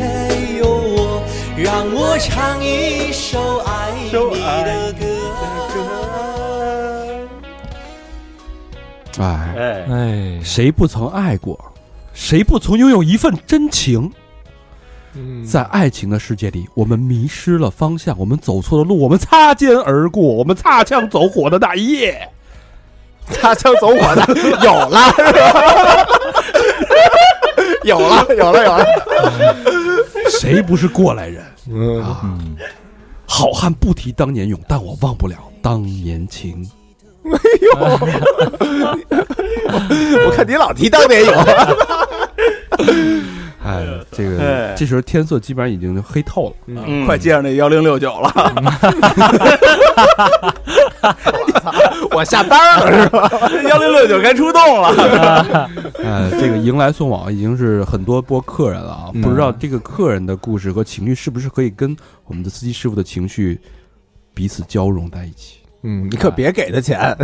有我，让我唱一首爱你的歌。哎，哎，哎，谁不曾爱过？谁不曾拥有一份真情？在爱情的世界里，我们迷失了方向，我们走错了路，我们擦肩而过，我们擦枪走火的那一夜，擦枪走火的 *laughs* 有了，是吧？有了，有了，有了。谁不是过来人嗯，啊？好汉不提当年勇，但我忘不了当年情。没有 *laughs* 我看你老提当年有，哎，这个哎这时候天色基本上已经黑透了。嗯快接上那幺零六九了，*laughs* 我下班了是吧？*laughs* 幺零六九该出动了。呃，*laughs* 这个迎来送往已经是很多波客人了啊，嗯不知道这个客人的故事和情绪是不是可以跟我们的司机师傅的情绪彼此交融在一起？嗯，你可别给他钱，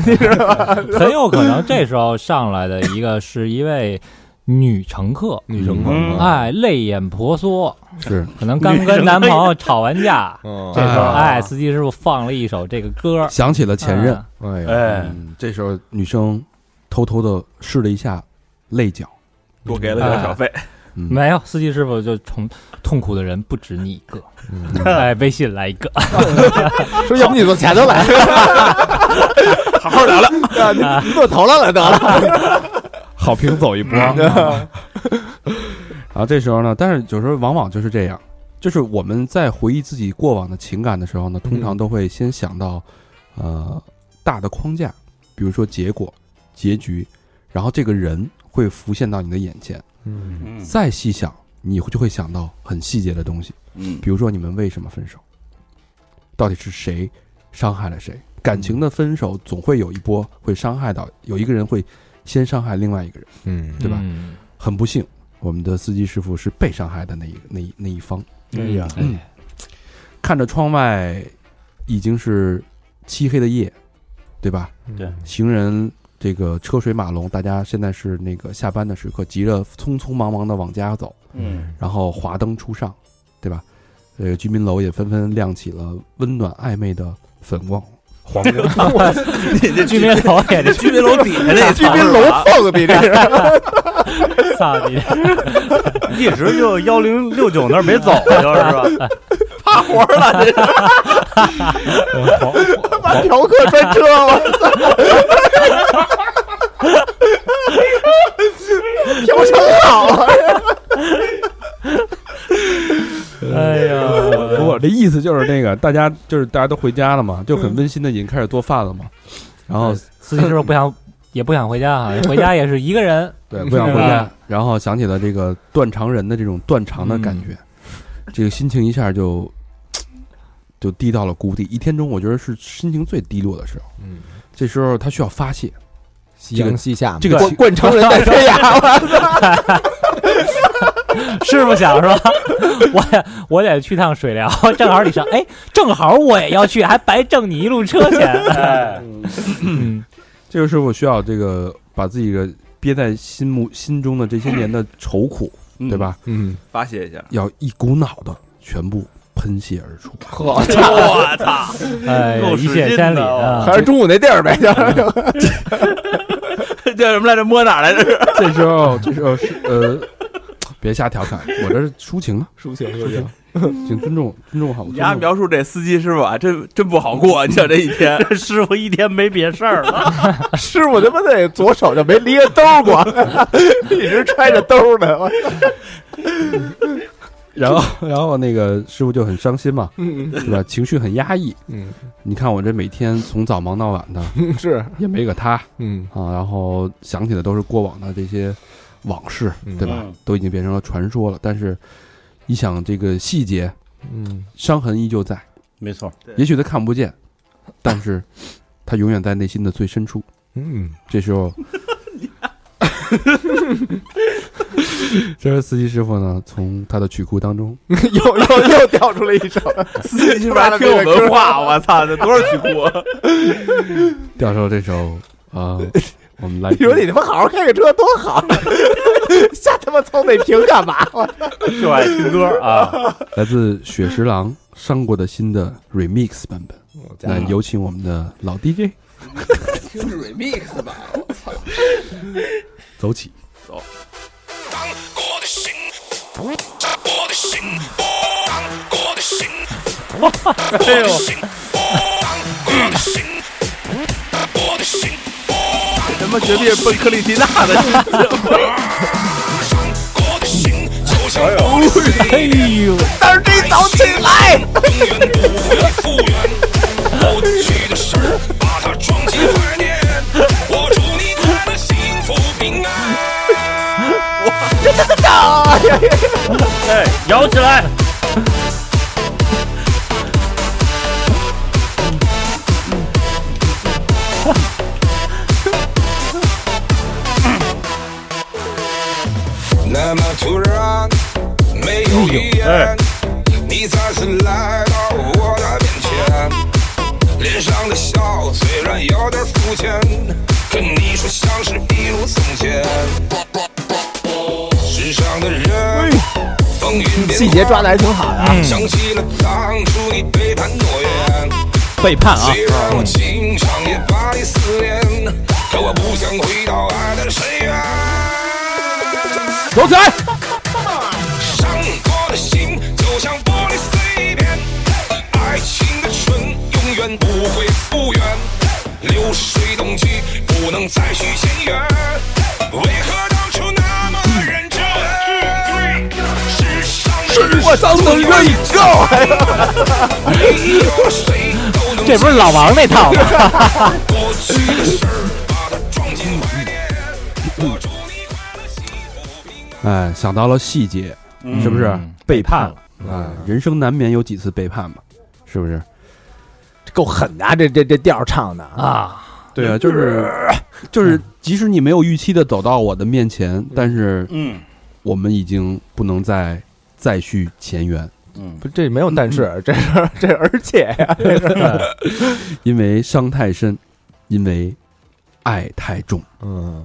很有可能这时候上来的一个是一位女乘客，女乘客。哎，泪眼婆娑，是，可能刚跟男朋友吵完架，嗯。这时候啊。哎，司机师傅放了一首这个歌，想起了前任。嗯。哎，这时候女生偷偷的试了一下泪角，多给了点小费，嗯，没有，司机师傅就从痛苦的人不止你一个，哎，微信来一个，*laughs* 说要不你从前头来，*laughs* 好好聊聊。*laughs* 你你给我投了来得了。好评走一波。然后这时候呢，但是有时候往往就是这样，就是我们在回忆自己过往的情感的时候呢，通常都会先想到，呃，大的框架，比如说结果、结局，然后这个人会浮现到你的眼前，嗯。嗯再细想，你就会想到很细节的东西，嗯。比如说你们为什么分手，到底是谁伤害了谁？感情的分手总会有一波会伤害到，有一个人会先伤害另外一个人。嗯对吧嗯很不幸，我们的司机师傅是被伤害的那一那一那一方。哎呀，嗯，看着窗外已经是漆黑的夜，对吧？对，行人这个车水马龙，大家现在是那个下班的时刻，急着匆匆忙忙的往家走，嗯然后华灯初上，对吧？呃，居民楼也纷纷亮起了温暖暧昧的粉光、黄光。*laughs* 你这居民楼也这居民楼底下那居民楼缝比这是，操你！一直就幺零六九那儿没走，就是吧？*laughs* 趴活了，这是 *laughs* 把嫖客专车，我操！嫖成好啊！哎呀，我的意思就是那个，*laughs* 大家就是大家都回家了嘛，就很温馨的已经开始做饭了嘛，然后司机师傅不想 *laughs* 也不想回家啊，回家也是一个人，*laughs* 对不想回家，然后想起了这个断肠人的这种断肠的感觉，这个心情一下就就低到了谷底。一天中，我觉得是心情最低落的时候。嗯，这时候他需要发泄，夕阳西下嘛，这个灌灌成人在天涯，师傅想说，我也我得去趟水疗，正好你上，哎，正好我也要去，还白挣你一路车钱。哎，嗯，*laughs* 这个师傅需要这个把自己的憋在心目心中的这些年的愁苦，对？吧？嗯，发泄一下。要一股脑的全部喷泄而出。呵，我操！哎，够一使劲的泻千里啊！还是中午那地儿呗，*laughs* *laughs* 叫什么来着？摸哪儿来着？*laughs* 这时候，这时候是呃，别瞎调侃，我这是抒情啊，抒情抒情，请尊重尊重好。你家描述这司机师傅啊，真真不好过。你想这一天，*laughs* 这师傅一天没别事儿了，师傅他妈那左手就没离开兜过，一直揣着兜呢。我然后，*laughs* 然后那个师傅就很伤心嘛，嗯对吧？情绪很压抑。嗯你看我这每天从早忙到晚的，嗯，*laughs* 是，也没个他嗯啊，然后想起的都是过往的这些往事，嗯对吧？嗯都已经变成了传说了。但是，一想这个细节，嗯伤痕依旧在。没错，也许他看不见，但是他永远在内心的最深处。嗯，这时候，*laughs* 这时司机师傅呢，从他的曲库当中 *laughs* 又又又调出了一首，*laughs* 司机是不是还挺有文化？我操，这多少曲库啊？调出了这首啊、我们来你说你他妈好好开个车多好，瞎他妈操那屏干嘛？就爱听歌啊。来自雪十郎伤过的心的 remix 版本。那有请我们的老 DJ 听 remix 吧，我操！走起。哎呦，他妈绝对是奔克里缇娜的，哎呦，但是你走起来，哎，*laughs* 摇起来！*laughs* 那么突然，没有语言，你再次来到我的面前，脸上的笑虽然有点肤浅，细节抓的还挺好的啊。想起了当初你背叛诺言，背叛啊！把你可我不想回到爱的深渊。走起来！伤过的心就像玻璃碎片，爱情的春永远不会复原，流水冬去不能再续我上的瑞够，没有谁都能这不是老王那套吗？*laughs* 哎，想到了细节，是不是嗯背叛了？哎，人生难免有几次背叛嘛？是不是？够狠的啊！这这这调唱的啊，啊，对啊，就是就是，即使你没有预期的走到我的面前，但是嗯我们已经不能再再续前缘，嗯，不这没有但是，这是这是而且呀，*laughs* 因为伤太深，因为爱太重，嗯，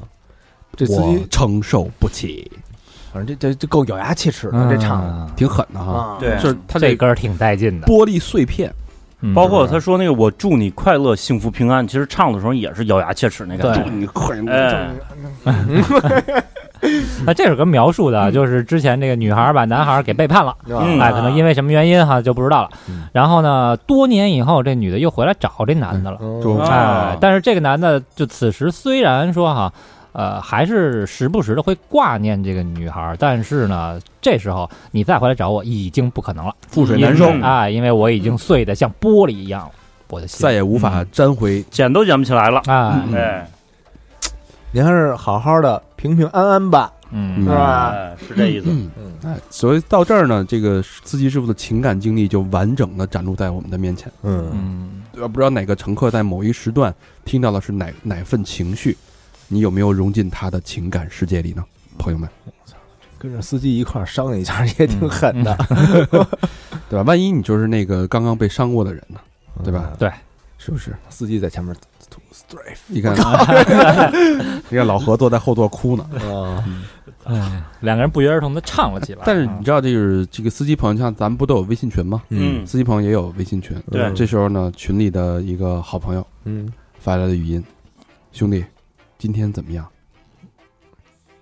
这司我机承受不起，反正这这这够咬牙切齿的，这唱的嗯挺狠的哈。啊，对就是他这歌挺带劲的，玻璃碎片，嗯。包括他说那个“我祝你快乐、幸福、平安”，其实唱的时候也是咬牙切齿那感觉。对。你快哎，*laughs* *laughs* 那这首歌描述的就是之前这个女孩把男孩给背叛了，嗯。哎，可能因为什么原因哈就不知道了。嗯。然后呢，多年以后这女的又回来找这男的了，哎，但是这个男的就此时虽然说哈。呃，还是时不时的会挂念这个女孩，但是呢，这时候你再回来找我已经不可能了，覆水难收。因为哎，因为我已经碎的像玻璃一样了，我的心。再也无法粘回。捡都捡不起来了。哎，嗯。哎，您还是好好的平平安安吧，嗯是吧？哎，是这意思。哎，所以到这儿呢，这个司机师傅的情感经历就完整的展露在我们的面前。嗯，嗯，呃，不知道哪个乘客在某一时段听到的是哪哪份情绪，你有没有融进他的情感世界里呢？朋友们，跟着司机一块儿伤一下也挺狠的，*laughs* 对吧？万一你就是那个刚刚被伤过的人呢，对吧？对，是不是？司机在前面你看，*laughs* 你看老何坐在后座哭呢。啊，哎，两个人不约而同的唱了起来。但是你知道，这个这个司机朋友，像咱们不都有微信群吗？嗯司机朋友也有微信群。对这时候呢，群里的一个好朋友嗯，发来的语音：“兄弟，今天怎么样？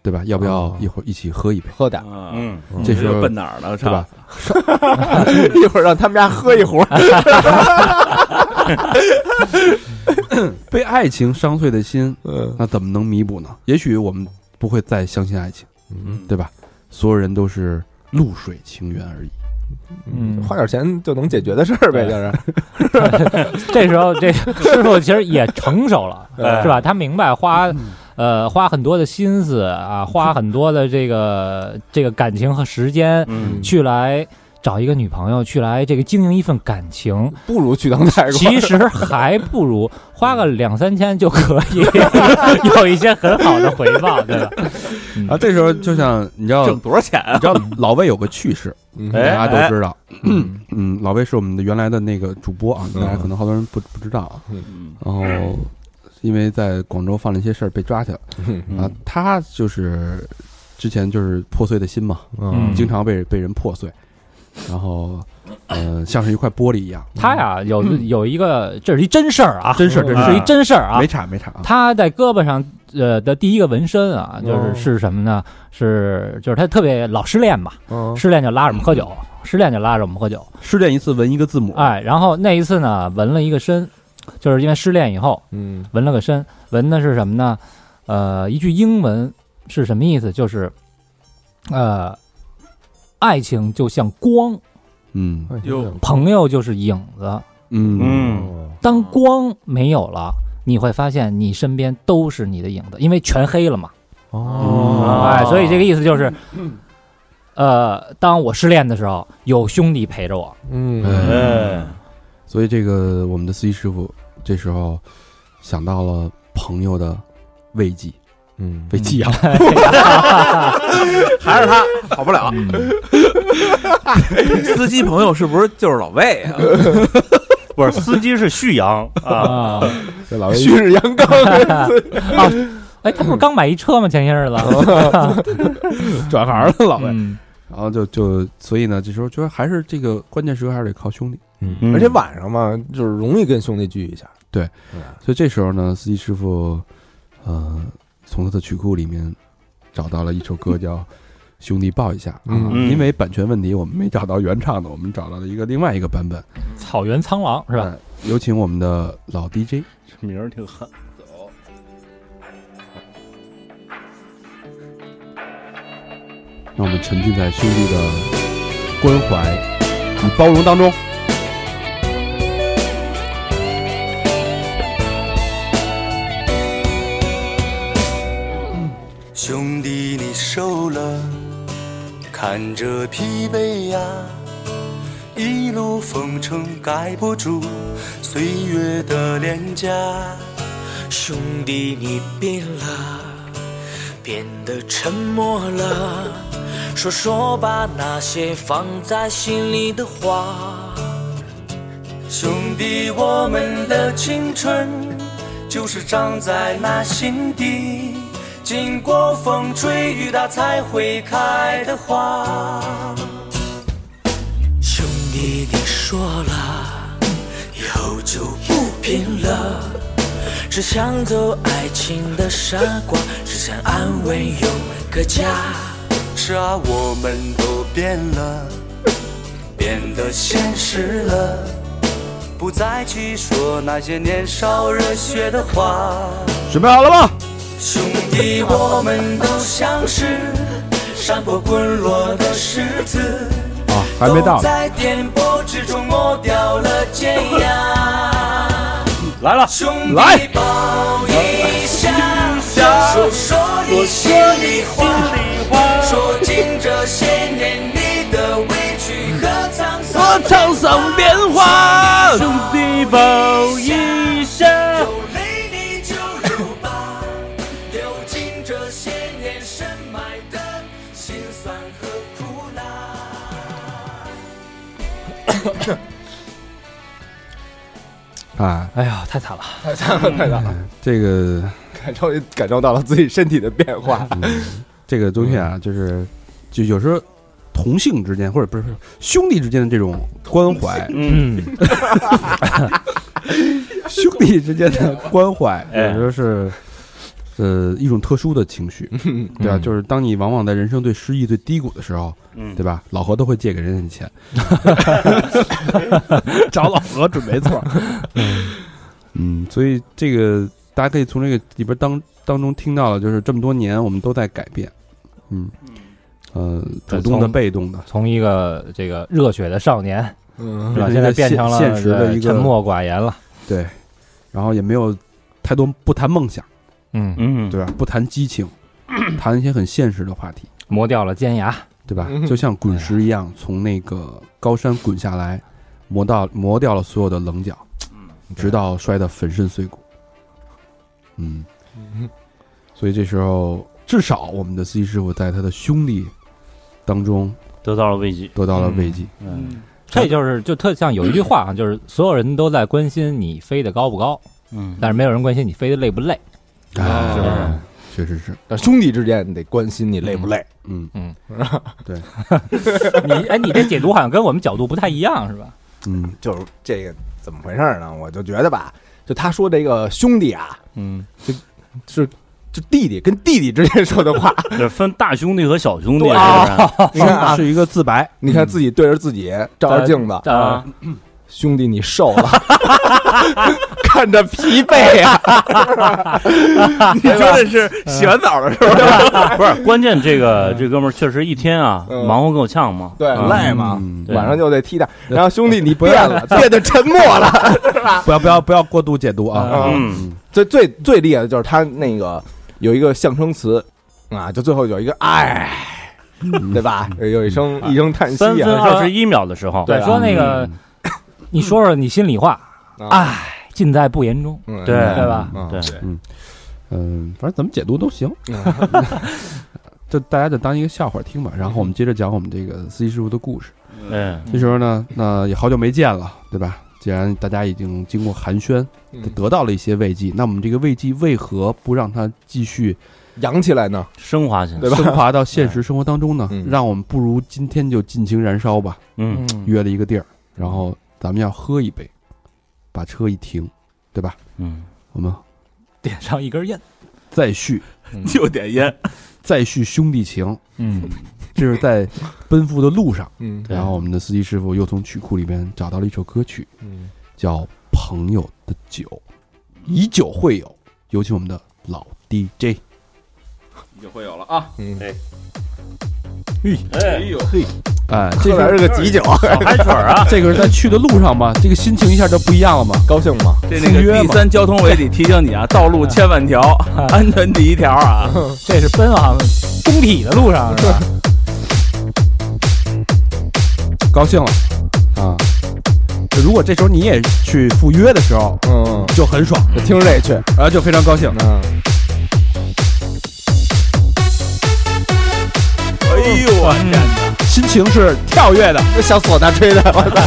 对吧？要不要哦一会儿一起喝一杯？喝点嗯，这时候奔哪儿了？是吧？*laughs* 一会儿让他们家喝一壶，*coughs* 被爱情伤碎的心，嗯那怎么能弥补呢？也许我们不会再相信爱情，嗯，对吧？所有人都是露水情缘而已。嗯花点钱就能解决的事儿呗，就是，*laughs* 这时候这师傅其实也成熟了，*laughs* 哎是吧？他明白花，呃，花很多的心思啊，花很多的这个这个感情和时间嗯去来找一个女朋友去来这个经营一份感情，不如去当泰国。其实还不如 *laughs* 花个两三千就可以 *laughs* 有一些很好的回报，对吧？啊，这时候就像你知道，挣多少钱啊？你知道老魏有个趣事，嗯。大家都知道。嗯。*clears throat* 嗯，老魏是我们的原来的那个主播啊，嗯。大家可能好多人不不知道啊。嗯。然后因为在广州犯了一些事儿被抓去了。嗯。啊，他就是之前就是破碎的心嘛，嗯。经常被被人破碎，然后呃像是一块玻璃一样，他呀有有一个，这是一真事儿啊，真事儿真事儿是一真事儿啊没。岔没岔啊。他在胳膊上呃的第一个纹身啊，就是哦是什么呢？是就是他特别老失恋嘛，嗯失恋就拉着我们喝酒，失恋就拉着我们喝酒。失恋一次纹一个字母，哎，然后那一次呢，纹了一个身，就是因为失恋以后嗯纹了个身，纹的是什么呢？呃，一句英文是什么意思？就是呃，爱情就像光，嗯。有。朋友就是影子。嗯。嗯，当光没有了，你会发现你身边都是你的影子，因为全黑了嘛。哦。哎，所以这个意思就是，呃，当我失恋的时候，有兄弟陪着我。嗯。哎，所以这个我们的司机师傅这时候想到了朋友的慰藉，嗯。慰藉啊，还是他好不了。*laughs* 司机朋友是不是就是老魏啊？*laughs* 不是司机是旭阳啊，老魏。旭日阳刚，*laughs* 啊！哎，他不是刚买一车吗？前些日子，转行了老魏，嗯。然后就就所以呢，这时候觉得还是这个关键时刻还是得靠兄弟，嗯。而且晚上嘛，就是容易跟兄弟聚一下。对。对，所以这时候呢，司机师傅呃从他的曲库里面找到了一首歌 *laughs* 叫。兄弟抱一下啊！嗯因为版权问题，我们没找到原唱的，我们找到了一个另外一个版本，草原苍狼是吧？哎有请我们的老 DJ，这名儿挺狠。走让我们沉浸在兄弟的关怀与包容当中。兄弟，你瘦了，看着疲惫呀，一路风尘盖不住岁月的脸颊。兄弟，你变了，变得沉默了，说说吧那些放在心里的话。兄弟，我们的青春就是长在那心底。经过风吹雨打才会开的花。兄弟，你说了，以后就不拼了，只想走爱情的傻瓜，只想安稳有个家。是啊，我们都变了，变得现实了，不再去说那些年少热血的话。准备好了吗？兄弟，我们都像是山坡滚落的石子，啊，还没到都。在颠簸之中磨掉了尖牙。*laughs* 来了，兄弟，抱一下，说说你心里话，说尽这些年你的委屈和沧桑。沧桑变化，兄弟抱一下。酸和苦辣。哎，*coughs* 哎呀，太惨了！太惨了，太惨了，这个。感受感受到了自己身体的变化。这个东西啊，就是就有时候同性之间或者不是不是兄弟之间的这种关怀，嗯，*laughs* 兄弟之间的关怀，哎。有时候是呃一种特殊的情绪，对吧？嗯就是当你往往在人生最失意、最低谷的时候，嗯对吧？老何都会借给人家钱 *laughs* *laughs* 找老何准没错。嗯，所以这个大家可以从这个里边当当中听到了，就是这么多年我们都在改变，嗯，呃，主动的、被动的，从一个这个热血的少年，嗯现在变成了现现实的一个沉默寡言了。对，然后也没有太多不谈梦想，嗯，嗯，对吧？不谈激情，*coughs* 谈一些很现实的话题。磨掉了尖牙。对吧？嗯就像滚石一样，从那个高山滚下来，磨到磨掉了所有的棱角，直到摔得粉身碎骨。嗯，所以这时候至少我们的司机师傅在他的兄弟当中得到了慰藉。得到了慰藉。嗯这就是就特像有一句话啊，*coughs* 就是所有人都在关心你飞得高不高，嗯，但是没有人关心你飞得累不累。哎，是不是确实是，但兄弟之间得关心你累不累。嗯嗯，对 *laughs* 你哎，你这解读好像跟我们角度不太一样，是吧？嗯，就是这个怎么回事呢？我就觉得吧，就他说这个兄弟啊，嗯，就是就弟弟跟弟弟之间说的话。*laughs* 这分大兄弟和小兄弟是不是？你看啊，是一个自白。你看自己对着自己照着镜子，啊，*clears throat* 兄弟你瘦了，*laughs* 看着疲惫啊。呀。*laughs* 你说的是洗完澡的时候。吧，*laughs* 不是关键，这个这哥们儿确实一天啊嗯。忙活够呛嘛。对，啊累嘛，晚上就得踢他。然后兄弟你变了，变得沉默了。不要不要不要过度解读啊！嗯，最最最厉害的就是他那个有一个象声词啊，就最后有一个哎，对吧？有一声一声叹息三分啊，二十一秒的时候，对啊。说那个，你说说你心里话，啊哎，尽在不言中，嗯对对吧？嗯对，嗯嗯，反正怎么解读都行，嗯就大家就当一个笑话听吧。然后我们接着讲我们这个司机师傅的故事。嗯，这时候呢，那也好久没见了，对吧？既然大家已经经过寒暄，嗯得到了一些慰藉，那我们这个慰藉为何不让它继续扬起来呢？升华起来，对吧升华到现实生活当中呢嗯？让我们不如今天就尽情燃烧吧。嗯，约了一个地儿，然后咱们要喝一杯，把车一停，对吧？嗯，我们点上一根烟，再续 *laughs* 就点烟，再续兄弟情。嗯，这是在奔赴的路上，嗯然后我们的司机师傅又从曲库里边找到了一首歌曲，嗯，叫《朋友的酒》，以酒会友。有请我们的老 DJ。就会有了啊！嗯，哎呦嘿，哎，这喝的是是个急酒，小嗨曲儿啊，*laughs* 这个是在去的路上嘛，这个心情一下就不一样了嘛。高兴嘛？这那个第三交通委得提醒你啊，*laughs* 道路千万条，安全第一条啊！*laughs* 这是奔往工体的路上，是吧？高兴了啊！如果这时候你也去赴约的时候，嗯，就很爽，就听着这去，然后就非常高兴。嗯，哎呦我天哪！心情是跳跃的。这小唢呐吹的，我操！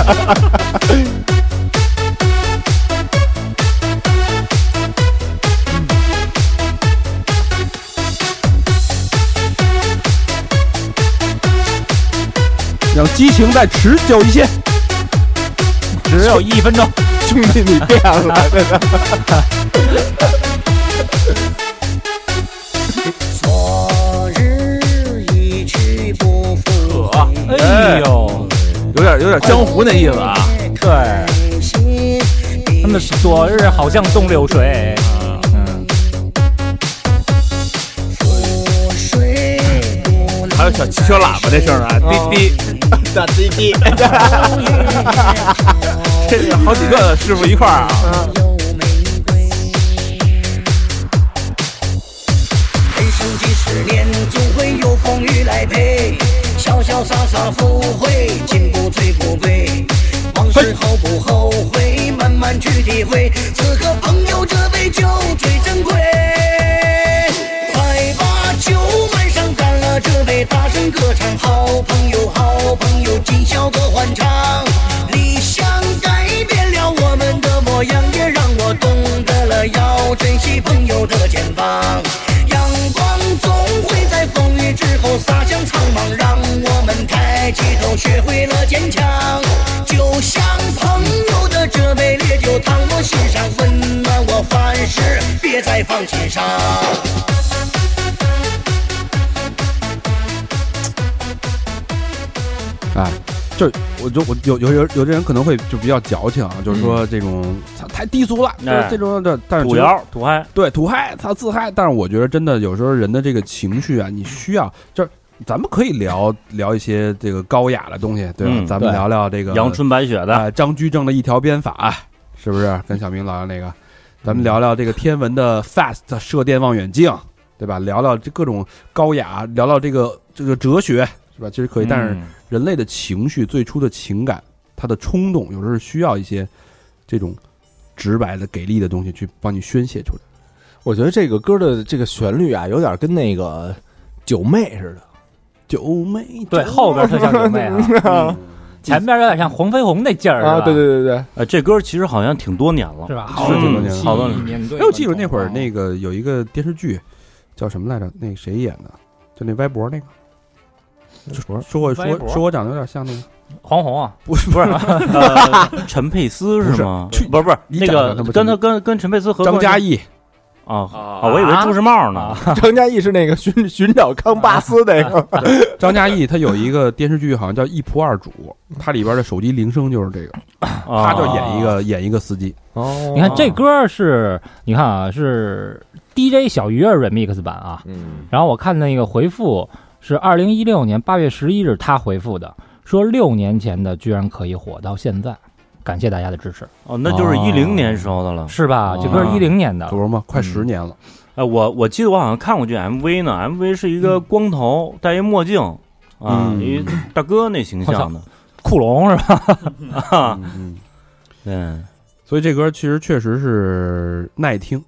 让激情再持久一些。只有一分钟，兄弟你变了，哎呦，有点有点江湖那意思啊！对，心他们昨日好像东流水，还有小汽车喇叭那声啊，滴滴，大滴滴，*laughs* 这是好几个师傅一块儿啊！有。人生几十年，总会有风雨来陪。潇潇洒洒赴会，进不醉不归。往事后不后悔，慢慢去体会。此刻朋友这杯酒最珍贵。快把酒满上，干了这杯，大声歌唱。好朋友，好朋友，今宵多欢畅。理想改变了我们的模样，也让我懂得了要珍惜朋友的肩膀。阳光总会在风雨之后洒向苍茫，抬起头，学会了坚强。就像朋友的这杯烈酒，烫我心上，温暖我凡事，别再放心上。哎，就我就我有有有有的人可能会就比较矫情啊，就是说这种操太低俗了，就是哎这种的，但是土窑土嗨，对土嗨，他自嗨。但是我觉得真的有时候人的这个情绪啊，你需要就是咱们可以聊聊一些这个高雅的东西，对吧？嗯咱们对聊聊这个阳春白雪的，哎张居正的一条鞭法，是不是？跟小明聊聊那个，咱们聊聊这个天文的 FAST 射电望远镜，对吧？聊聊这各种高雅，聊聊这个这个哲学，是吧？其实可以，但是嗯人类的情绪最初的情感，它的冲动，有时候是需要一些这种直白的、给力的东西去帮你宣泄出来。我觉得这个歌的这个旋律啊，有点跟那个九妹似的。九妹，对，后边特像九妹啊，*laughs* *laughs* 前边有点像黄飞鸿那劲儿啊，是吧对对对对，呃，这歌其实好像挺多年了，是吧？好多年了好多年哎，我记得那会儿那个有一个电视剧叫什么来着？那个谁演的？就那歪脖那个，说说我说说我长得有点像那个，黄宏啊，*laughs* 不是不是呃，陈佩斯是吗？不是不是那个跟他跟跟陈佩斯合作张嘉译，啊啊，我以为朱时茂呢。*laughs* 张嘉译是那个寻 *laughs* 寻找康巴斯那个，张嘉译他有一个电视剧，好像叫《一仆二主》，*laughs* 他里边的手机铃声就是这个，他就演一个演一个司机。哦你看这歌是，你看啊，是 DJ 小鱼儿 remix 版啊。嗯，然后我看那个回复是二零一六年八月十一日他回复的，说六年前的居然可以火到现在，感谢大家的支持，哦，那就是一零年时候的了。是吧？哦这歌是一零年的可，不是吗？快十年了，哎，我我记得我好像看过这 MV 呢，MV 是一个光头戴一墨镜啊，嗯一大哥那形象的库龙是吧？啊，*laughs* 嗯，对，所以这歌其实确实是耐听，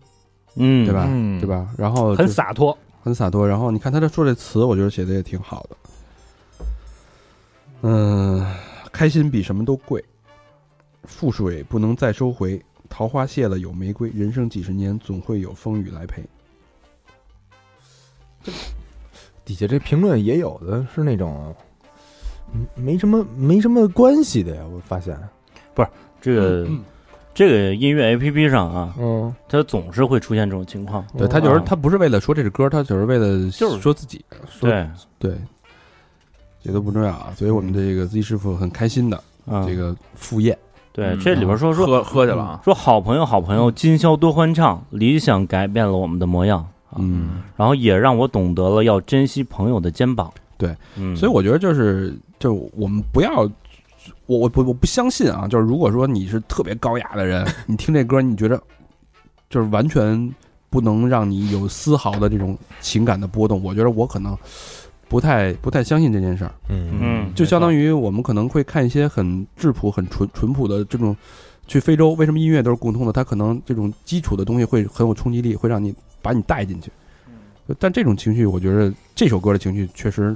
嗯，对吧？嗯对吧？然后很洒脱。很洒脱。然后你看他这说这词，我觉得写的也挺好的。嗯，开心比什么都贵，覆水不能再收回，桃花谢了有玫瑰，人生几十年总会有风雨来陪。底下这评论也有的是那种，嗯没什么没什么关系的呀，我发现。不是，这个这个音乐 APP 上啊，嗯，它总是会出现这种情况。对他就是啊。他不是为了说这是歌，他就是为了就是说自己，说对，对，这都不重要啊。所以我们这个 Z 师傅很开心的啊，这个赴宴，对，嗯这里边说说喝喝去了啊，说好朋友好朋友，今宵多欢畅，理想改变了我们的模样，啊嗯，然后也让我懂得了要珍惜朋友的肩膀。对，嗯，所以我觉得就是就我们不要。我我不我不相信啊！就是如果说你是特别高雅的人，*laughs* 你听这歌，你觉得就是完全不能让你有丝毫的这种情感的波动，我觉得我可能不太不太相信这件事儿。嗯嗯，就相当于我们可能会看一些很质朴、很淳淳朴的这种。去非洲，为什么音乐都是共通的？它可能这种基础的东西会很有冲击力，会让你把你带进去。但这种情绪，我觉得这首歌的情绪确实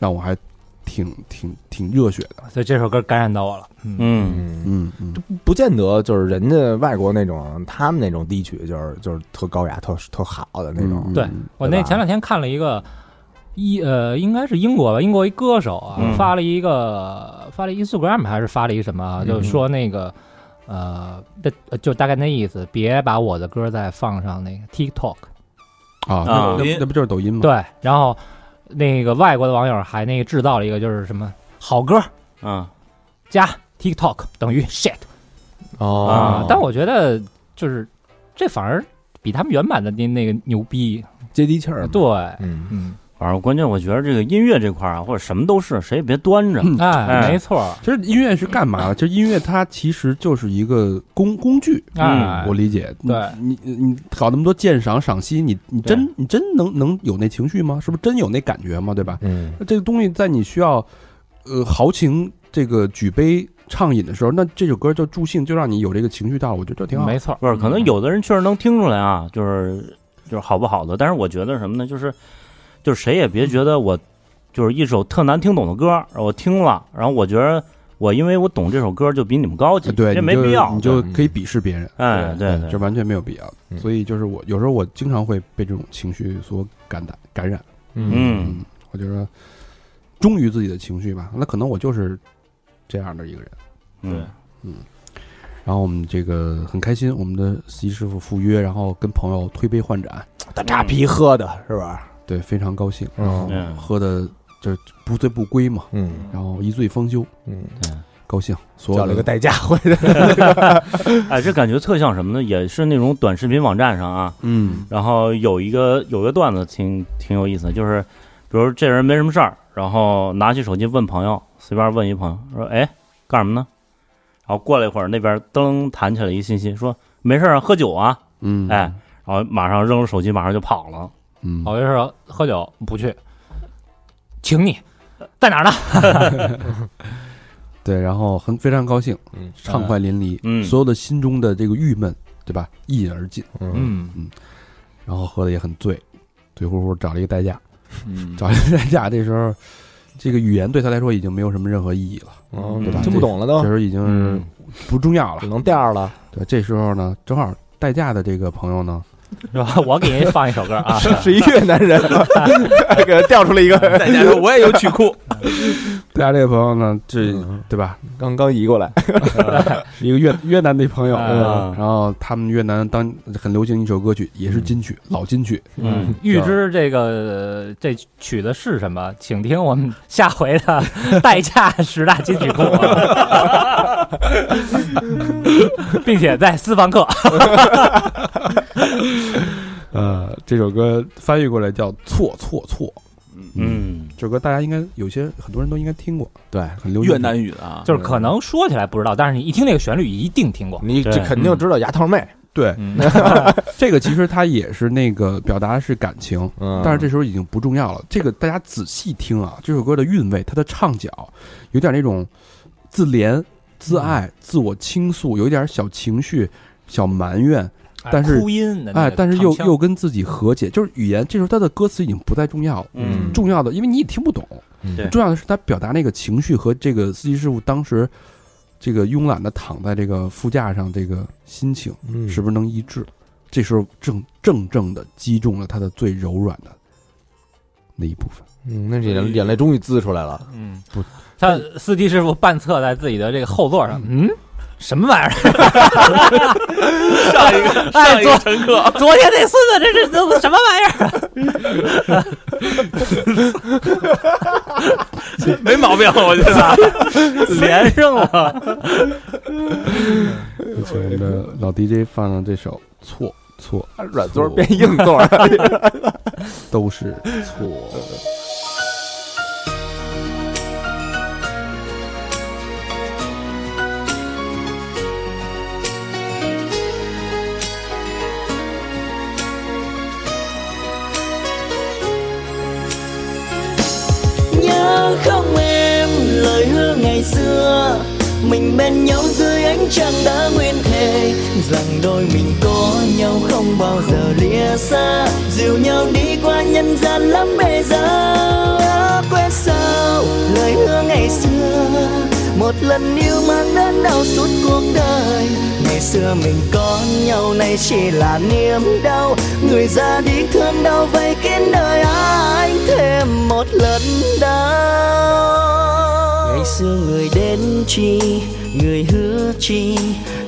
让我还挺挺挺热血的。所以这首歌感染到我了。嗯，嗯嗯，嗯嗯，不见得就是人家外国那种，他们那种低曲就是就是特高雅、特特好的那种，嗯对我那前两天看了一个一呃，应该是英国吧，英国一歌手啊，嗯。发了一个发了 Instagram 还是发了一什么就是说那个呃，的就大概那意思，别把我的歌再放上那个 TikTok。啊，啊那那那不就是抖音吗？对，然后那个外国的网友还那个制造了一个就是什么好歌。啊，加 TikTok 等于 shit 哦。啊，但我觉得就是这反而比他们原版的那那个牛逼。接地气儿嘛，对，嗯，嗯，反正关键我觉得这个音乐这块儿啊，或者什么都是，谁也别端着。哎，哎没错，其实音乐是干嘛的？其实音乐它其实就是一个工工具。嗯，我理解，对你你你搞那么多鉴赏赏析，你你真你真能能有那情绪吗？是不是真有那感觉吗？对吧？嗯，那这个东西在你需要呃豪情这个举杯畅饮的时候，那这首歌就助兴，就让你有这个情绪到，我觉得这挺好。没错，不是，可能有的人确实能听出来啊，就是就是好不好的。但是我觉得什么呢？就是就是谁也别觉得我就是一首特难听懂的歌，我听了，然后我觉得我因为我懂这首歌就比你们高级，对，这没必要。你就可以鄙视别人。哎，对对，这完全没有必要。嗯所以就是我有时候我经常会被这种情绪所感染感染。嗯，我觉得忠于自己的情绪吧，那可能我就是这样的一个人。对嗯，然后我们这个很开心，我们的司机师傅赴约，然后跟朋友推杯换盏，大扎啤喝的是吧？对，非常高兴，嗯。嗯。喝的就是不醉不归嘛，嗯。然后一醉方休，嗯，高兴，所有的叫了个代驾回来，*laughs* 哎，这感觉特像什么呢？也是那种短视频网站上啊，嗯。然后有一个有一个段子挺挺有意思的，就是比如这人没什么事儿，然后拿起手机问朋友，随便问一朋友说：“哎，干什么呢？”然后过了一会儿，那边噔弹起来一信息，说：“没事儿啊，喝酒啊。嗯，哎，然后马上扔了手机，马上就跑了。嗯，我就是喝酒不去，请你，在哪儿呢？*laughs* 对，然后很非常高兴，嗯畅快淋漓，嗯。所有的心中的这个郁闷，对吧，一饮而尽，嗯。嗯，然后喝的也很醉，醉乎乎找了一个代驾，嗯，找一个代驾，这时候这个语言对他来说已经没有什么任何意义了，嗯对吧？听不懂了都这时，候已经不重要了只。能调了。对，这时候呢，正好代驾的这个朋友呢，*laughs* 是吧？我给您放一首歌啊，是一越南人，*laughs* 给他调出来一个，大家说我也有曲库，大家这个朋友呢，这嗯。对吧，刚刚移过来，是 *laughs* 一个越越南的朋友，嗯。然后他们越南当很流行一首歌曲，也是金曲，老金曲，嗯，预知这个这曲子是什么，请听我们下回的代驾十大金曲库。啊，并且在私房课。*laughs* 呃，这首歌翻译过来叫“错错错。嗯”，这首歌大家应该有些很多人都应该听过，对很流行。越南语的啊，就是可能说起来不知道，但是你一听那个旋律一定听过。你这肯定知道牙套妹，对，嗯，*laughs* 这个其实它也是那个表达的是感情，嗯。但是这时候已经不重要了。这个大家仔细听啊，这首歌的韵味，它的唱脚有点那种自怜、自爱、自我倾诉，有一点小情绪、小埋怨，但是哭音的哎，但是又又跟自己和解，就是语言。这时候他的歌词已经不再重要了，嗯重要的，因为你也听不懂。对重要的是他表达那个情绪和这个司机师傅当时这个慵懒的躺在这个副驾上这个心情，嗯是不是能一致？这时候正正正的击中了他的最柔软的那一部分。嗯，那眼眼泪终于滋出来了。嗯，不，他司机师傅半侧在自己的这个后座上，嗯，什么玩意儿？上一个 *laughs* 哎，上一个乘客，昨天那孙子这是这什么玩意儿？*laughs* 没毛病，我觉得。*laughs* 连上了。请我们的老 DJ 放上这首《错错软座变硬座，都是错》。Ngày xưa. Mình bên nhau dưới ánh trăng đã nguyên thề, rằng đôi mình có nhau không bao giờ lìa xa. Dìu nhau đi qua nhân gian lắm bề giờ, quên sao lời hứa ngày xưa. Một lần yêu mang đến đau suốt cuộc đời, ngày xưa mình có nhau nay chỉ là niềm đau. Người ra đi thương đau vây kín đời, anh thêm một lần đau ngày xưa người đến chi người hứa chi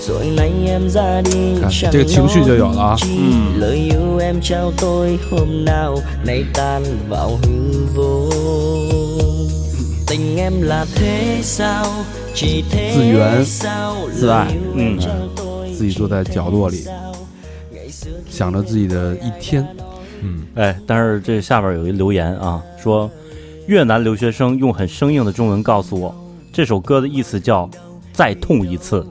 rồi nay em ra đi Cả chẳng cái情绪就有了啊 nói chi. lời yêu em trao tôi hôm nào nay tan vào hư vô tình em là thế sao chỉ thế 自圆 sao 自爱 lời yêu 嗯 em trao tôi 自己坐在角落里， ngày xưa 想着自己的一天。哎，但是这下边有一留言啊，说 越南留学生用很生硬的中文告诉我，这首歌的意思叫“再痛一次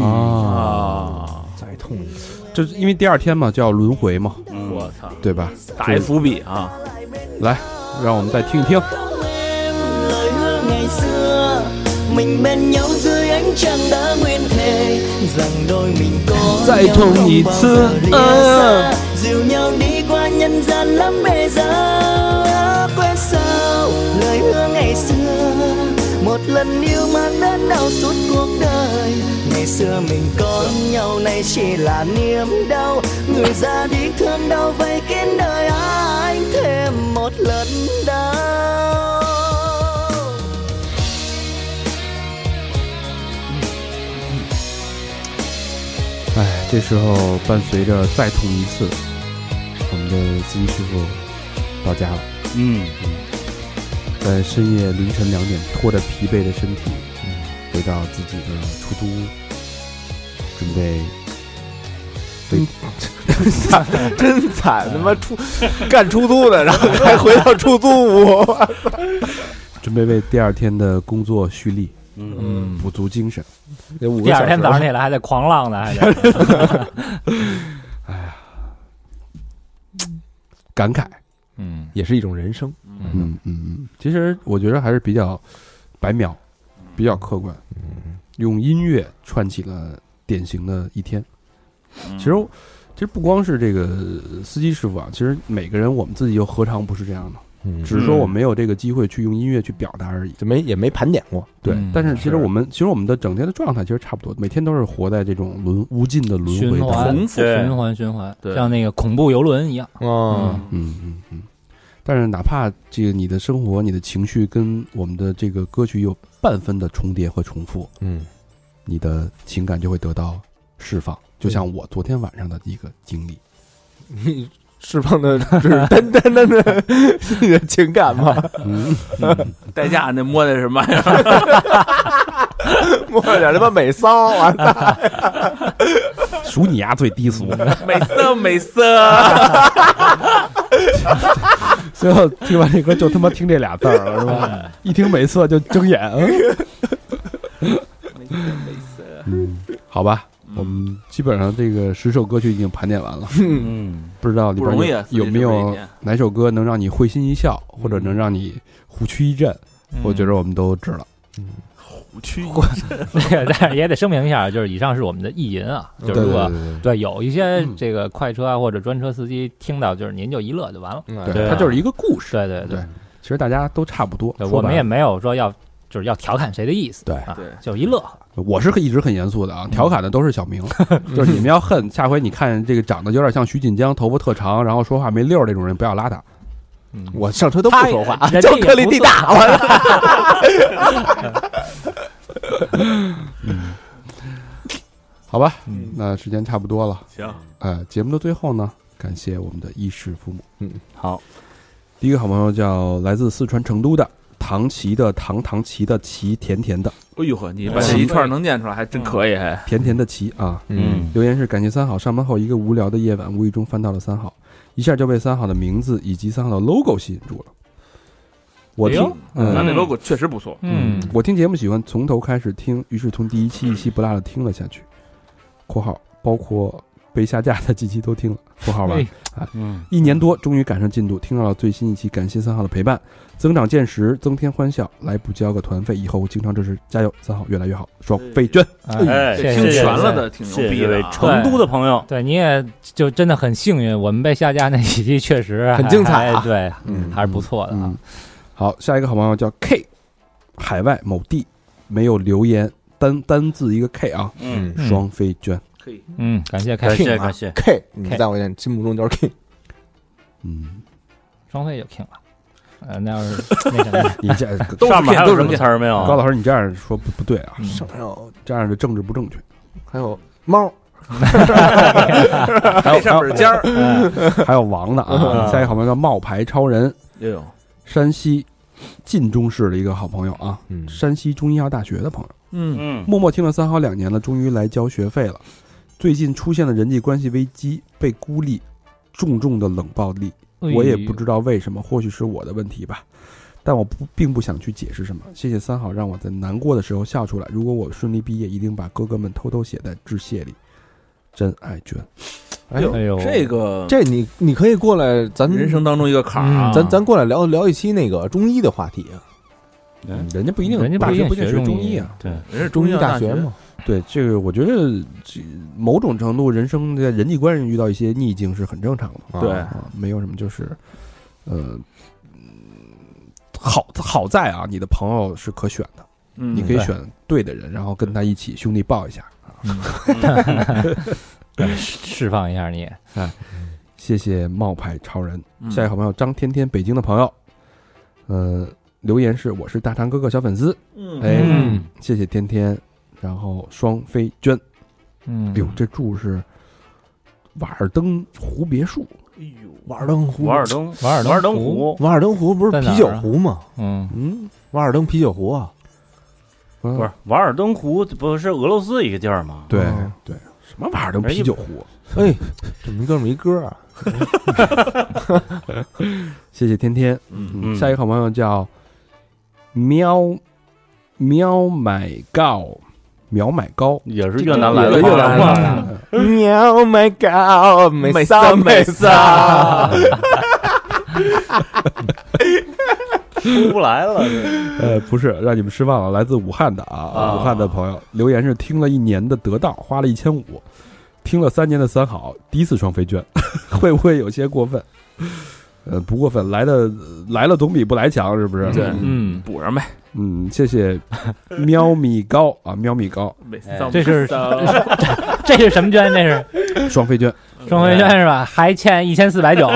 啊，啊，再痛一次。就是因为第二天嘛，就要轮回嘛，”。嗯，我操，对吧？打一伏笔啊！来，让我们再听一听。không em lời hứa ngày lần yêu mang đến đau suốt cuộc đời ngày xưa mình có nhau nay chỉ là niềm đau người ra đi thương đau vây kín đời anh thêm một lần đau 哎，这时候伴随着再痛一次，我们的司机师傅到家了，嗯， 在深夜凌晨两点，拖着疲惫的身体，回到自己的出租屋，准备 *laughs* 真惨，他妈出 *laughs* 干出租的，然后还回到出租屋。*laughs* 准备为第二天的工作蓄力，嗯，补足精神。第二天早上起来还得狂浪呢，还得感慨，嗯也是一种人生。嗯嗯嗯，其实我觉得还是比较白描，比较客观，嗯用音乐串起了典型的一天。嗯其实其实不光是这个司机师傅啊，其实每个人我们自己又何尝不是这样呢？嗯，只是说我没有这个机会去用音乐去表达而已。就没也没盘点过。对，嗯但是其实我们其实我们的整天的状态其实差不多，每天都是活在这种轮无尽的轮回循当中。环重复对循环循环，对像那个恐怖游轮一样。哦，嗯嗯嗯。但是哪怕这个你的生活、你的情绪跟我们的这个歌曲有半分的重叠和重复，嗯，你的情感就会得到释放。就像我昨天晚上的一个经历，你 *laughs* 释放的 *laughs* 只是单单单的你 *laughs* 的情感吗？嗯，代驾那摸的是什么玩意儿？*laughs* 摸了点他妈美骚啊！数你丫最低俗。美色美色，最后听完这歌就他妈听这俩字儿了，是吧？一听美色就睁眼。嗯美色。嗯，好吧，我们基本上这个十首歌曲已经盘点完了，*laughs* 嗯，不知道里边有有没有哪首歌能让你会心一笑，或者能让你虎躯一震？我觉得我们都知了。虎躯那个，但是 *laughs* 也得声明一下，就是以上是我们的意淫啊，就是如果对对对。有一些嗯。这个快车啊或者专车司机听到，就是您就一乐就完了。对，它就是一个故事。对对对，其实大家都差不多。我们也没有说要就是要调侃谁的意思，对啊对，就一乐呵。我是一直很严肃的啊，调侃的都是小明，*laughs* 就是你们要恨，下回你看这个长得有点像徐锦江，头发特长，然后说话没溜儿这种人，不要拉他。嗯，我上车都不说话，人家 *laughs* 也就颗粒不地大。*laughs* 好吧，嗯那时间差不多了。行，呃，节目的最后呢，感谢我们的衣食父母。嗯好，第一个好朋友叫来自四川成都的唐琪的唐唐琪的琪，甜甜的哎呦呵，你把这一串能念出来，还真可以，还甜甜的琪啊。嗯，留言是感谢三好，上班后一个无聊的夜晚，无意中翻到了三好，一下就被三好的名字以及三好的 logo 吸引住了。我听嗯咱这 logo 确实不错。嗯，我听节目喜欢从头开始听，于是从第一期一期不落的听了下去。（括号包括被下架的几期都听了。）（括号完啊。嗯，一年多，终于赶上进度，听到了最新一期，感谢三号的陪伴，增长见识，增添欢笑。来补交个团费，以后经常支持，加油！三号越来越好，双飞娟。哎，听全了的，挺牛逼。成都的朋友，对，你也就真的很幸运，我们被下架那几期确实很精彩啊对，嗯还是不错的啊嗯。，好，下一个好朋友叫 K，海外某地没有留言，单单字一个 K 啊，嗯，嗯双飞娟。可以，嗯，感谢开感心，谢感谢，K，你在我眼心目中就是 King。嗯，双飞就 king 了。呃，那要是那什么，*laughs* 你这 *laughs* 上面还有什么词儿没有？高老师，你这样说不不对啊，嗯。上面有这样的政治不正确。还有猫，*laughs* 还有上面是尖儿，还有王的啊，嗯。下一个好朋友叫冒牌超人，哎呦，山西晋中市的一个好朋友啊，嗯。山西中医药大学的朋友，嗯，嗯，默默听了三好两年了，终于来交学费了。最近出现了人际关系危机，被孤立，重重的冷暴力，我也不知道为什么，或许是我的问题吧。但我不并不想去解释什么。谢谢三好，让我在难过的时候笑出来。如果我顺利毕业，一定把哥哥们偷偷写在致谢里。真爱娟，哎呦，哎呦，这个这你你可以过来，咱人生当中一个坎儿啊，咱咱过来聊聊一期那个中医的话题啊，嗯人家不一定，人家不一定大学不一定学中医啊。对，人是中医大学嘛，对这个，我觉得这某种程度，人生在人际关系遇到一些逆境是很正常的。对啊，没有什么就是，呃，嗯好好在啊，你的朋友是可选的，嗯你可以选对的人，然后跟他一起兄弟抱一下。*laughs* 释放一下你 *laughs* 哎，谢谢冒牌超人，嗯下一个好朋友张天天，北京的朋友，呃，留言是我是大长哥哥小粉丝，嗯哎，嗯谢谢天天，然后双飞娟，嗯。哎呦，这住是瓦尔登湖别墅，哎呦，瓦尔登湖，瓦尔登，瓦尔瓦尔登湖，瓦尔登湖不是啤酒湖吗？嗯，嗯，瓦尔登啤酒湖啊，不不是瓦尔登湖，不是俄罗斯一个地儿吗？对哦对，什么瓦尔登啤酒湖？哎，这么一哥们一歌啊，*laughs* 谢谢天天，嗯。嗯下一个好朋友叫喵喵买高苗买高，也是越南来的越南吗？喵，My God，美美骚美骚，出不来了，呃，不是，让你们失望了。来自武汉的啊，武汉的朋友留言是听了一年的得到，花了一千五，听了三年的三好，第一次双飞娟，*laughs* 会不会有些过分？呃，不过分，来的来了总比不来强，是不是？对嗯，补上呗。嗯，谢谢喵米高啊，喵米高这是 *laughs* 这是什么捐？这是双飞捐，双飞捐是吧？还欠一千四百九。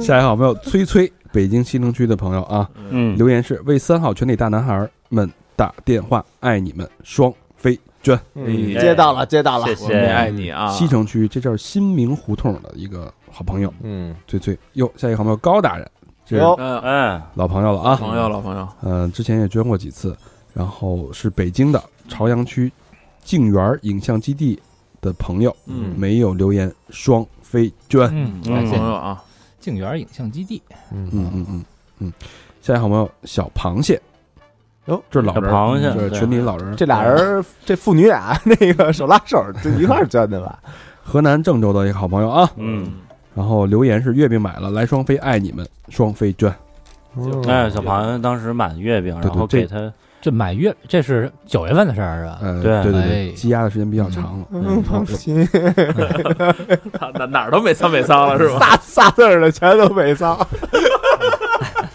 下一个好朋友崔崔，北京西城区的朋友啊，嗯，留言是为三好全体大男孩们打电话，爱你们，双飞娟。嗯接到了，接到了谢，谢，爱你啊！西城区，这叫新民胡同的一个好朋友，嗯，最最。哟，下一个好朋友高大人，这嗯，哎，老朋友了啊，朋友，老朋友，嗯、之前也捐过几次，然后是北京的朝阳区静园影像基地的朋友，嗯没有留言，双飞娟。嗯，老感谢朋友啊，静园影像基地。嗯嗯嗯嗯，下一个好朋友小螃蟹，哟，这是老螃蟹这是对群里老人。这俩人这父女俩 *laughs* 那个手拉手就一块捐的吧？*laughs* 河南郑州的一个好朋友啊，嗯，然后留言是月饼买了，来双飞爱你们，双飞捐。哎，小螃蟹当时买月饼，然后给他，这买月，这是九月份的事儿是吧？呃，对对对积压的时间比较长了。嗯，放心，*laughs* 哪哪儿都没脏没脏了是吧？仨仨字儿的全都没丧。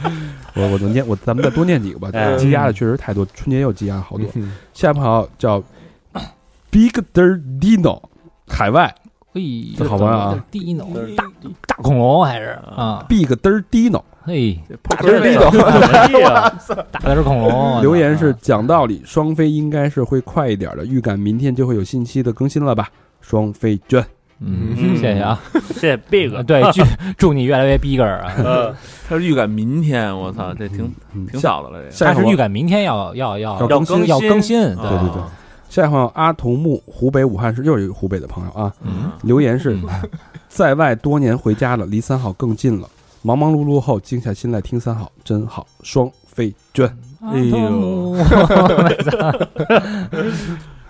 *laughs* 我我能念我咱们再多念几个吧，哎积压的确实太多，春节也有积压好多。嗯下一个朋友叫 Big Der Dino，海外嘿，这好朋友啊，Dino 大大恐龙还是啊？Big Der Dino 嘿，大真是地哎呀，*laughs* 大的是恐龙。留言是讲道理，双飞应该是会快一点的，预感明天就会有信息的更新了吧？双飞捐，嗯，谢谢啊。谢谢 Big，对，*laughs* 祝祝你越来越 bigger 啊！呃，他是预感明天，我操，这挺嗯挺早的了，这个。他是预感明天要要要要更新要更新，啊对对对，下一个朋友阿童木，湖北武汉市又是一个湖北的朋友啊，嗯，留言是嗯在外多年回家了，离三好更近了。忙忙碌碌后，静下心来听三好，真好。双飞娟，哎呦 *laughs*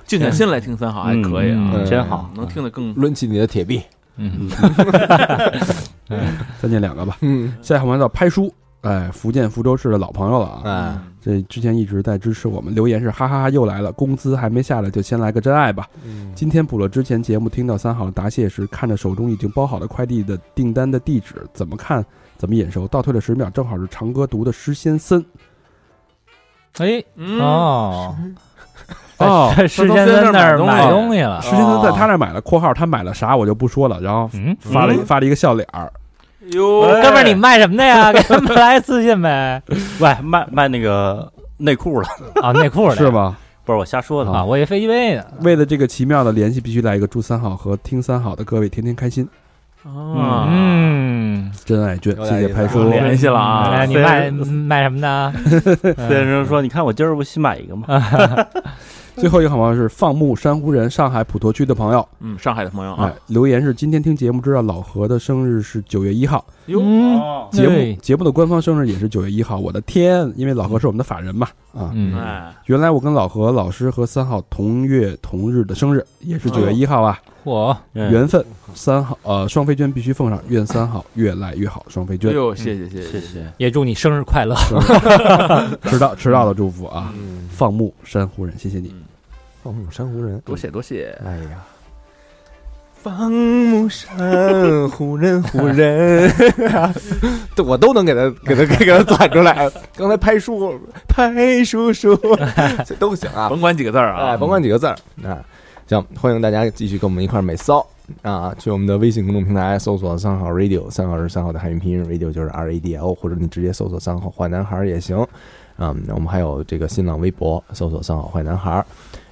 静下心来听三好还可以啊，嗯真好，能听得更抡起你的铁臂，嗯，*laughs* 再念两个吧。嗯，下一个朋友叫拍书，哎，福建福州市的老朋友了啊。哎，这之前一直在支持我们，留言是哈哈哈又来了，工资还没下来就先来个真爱吧。今天补了之前节目，听到三好答谢时，看着手中已经包好的快递的订单的地址，怎么看怎么眼熟，倒退了十秒，正好是长歌读的诗仙森。哎嗯。哦哦在世先生那儿买东西了施。先森在他那儿买了（括号他买了啥我就不说了），然后嗯，发了、嗯发了一个笑脸儿，哟，哥们儿，你卖什么的呀？给他们来私信呗。喂，卖卖那个内裤了，啊，内裤的是？吧？不是我瞎说的啊，我以为飞机杯呢。为了这个奇妙的联系，必须来一个祝三好和听三好的各位天天开心，啊，嗯，真爱卷，有点意思啊谢谢拍叔。联系了啊哎，你卖卖什么的？*laughs* 先生说：“你看我今儿不新买一个吗 *laughs* 最后一个好朋友是放牧珊瑚人，上海普陀区的朋友，嗯，上海的朋友哎啊，，留言是今天听节目知道老何的生日是九月一号，哟，节对目节目的官方生日也是九月一号，我的天，因为老何是我们的法人嘛，啊，嗯，哎，原来我跟老何老师和三号同月同日的生日，也是九月一号啊，嚯，嗯缘分，三号呃双飞娟必须奉上，愿三号越来越好，双飞娟，哎呦，谢谢谢谢，谢谢。也祝你生日快乐。*laughs* 迟到迟到的祝福啊，嗯，放牧珊瑚人，谢谢你，放牧山湖人，多谢多谢，哎呀，放牧山湖人，湖人，对 *laughs* 我都能给他给他给他转出来。*laughs* 刚才拍叔拍叔叔，这都行啊。甭管几个字儿啊，哎，甭管几个字儿啊。行，欢迎大家继续跟我们一块儿美骚啊！去我们的微信公众平台搜索“三号 radio”，三号是三号的汉语拼音，radio 就是 R A D L，或者你直接搜索“三号坏男孩”儿也行。啊、我们还有这个新浪微博，搜索“三号坏男孩儿”。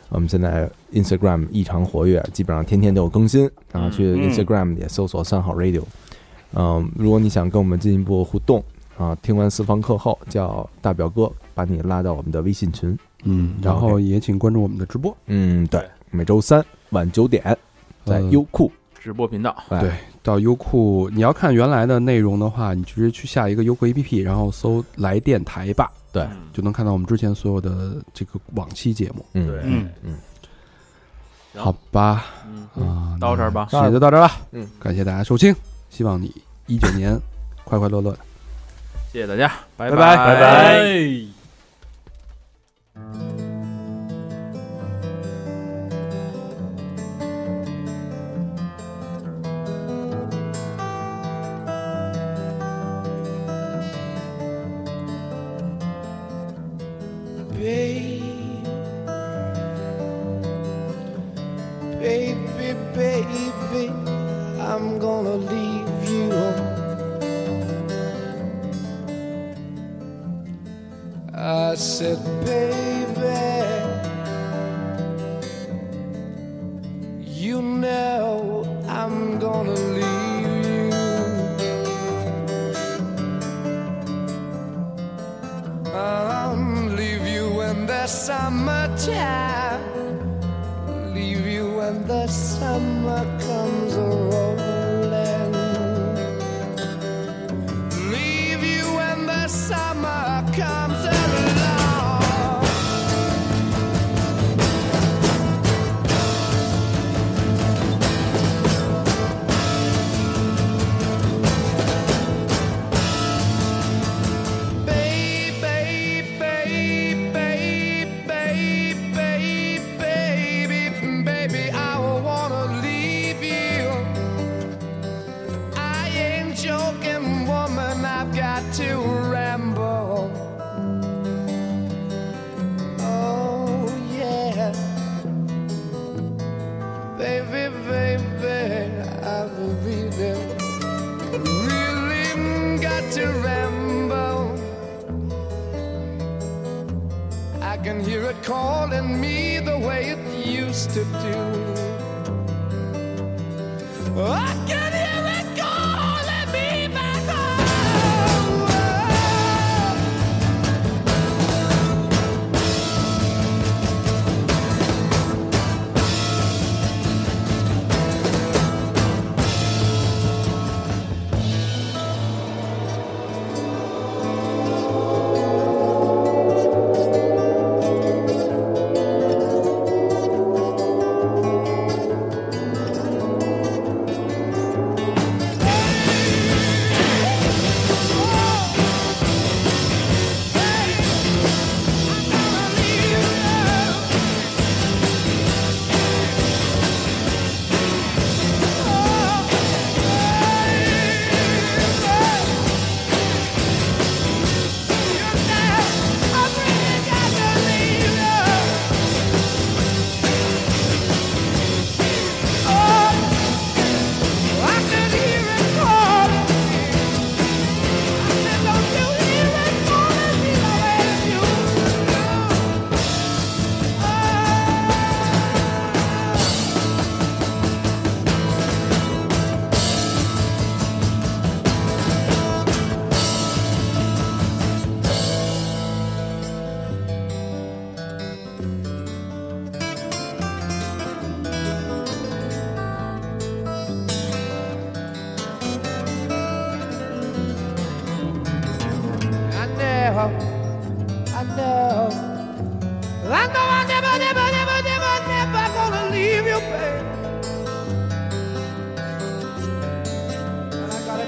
我们现在 Instagram 异常活跃，基本上天天都有更新。然后去嗯 Instagram 也搜索“三好 radio”。嗯，如果你想跟我们进一步互动啊，听完私房课后，叫大表哥把你拉到我们的微信群。嗯，然后也请关注我们的直播，嗯，对，每周三晚九点在呃优酷。直播频道，哎对，到优酷，你要看原来的内容的话，你直接去下一个优酷 APP，然后搜“来电台吧对，”，就能看到我们之前所有的这个往期节目。嗯对。嗯嗯，好吧，嗯，啊，到这儿吧。那也就到这儿吧。嗯，感谢大家收听，希望你一九年 *laughs* 快快乐乐。的。谢谢大家，拜拜。拜拜拜。Babe, baby, baby, I'm gonna leave you. I said, baby, you know I'm gonna leave summertime. Leave you when the summer comes rolling. Leave you when the summer comes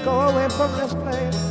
go away from this place.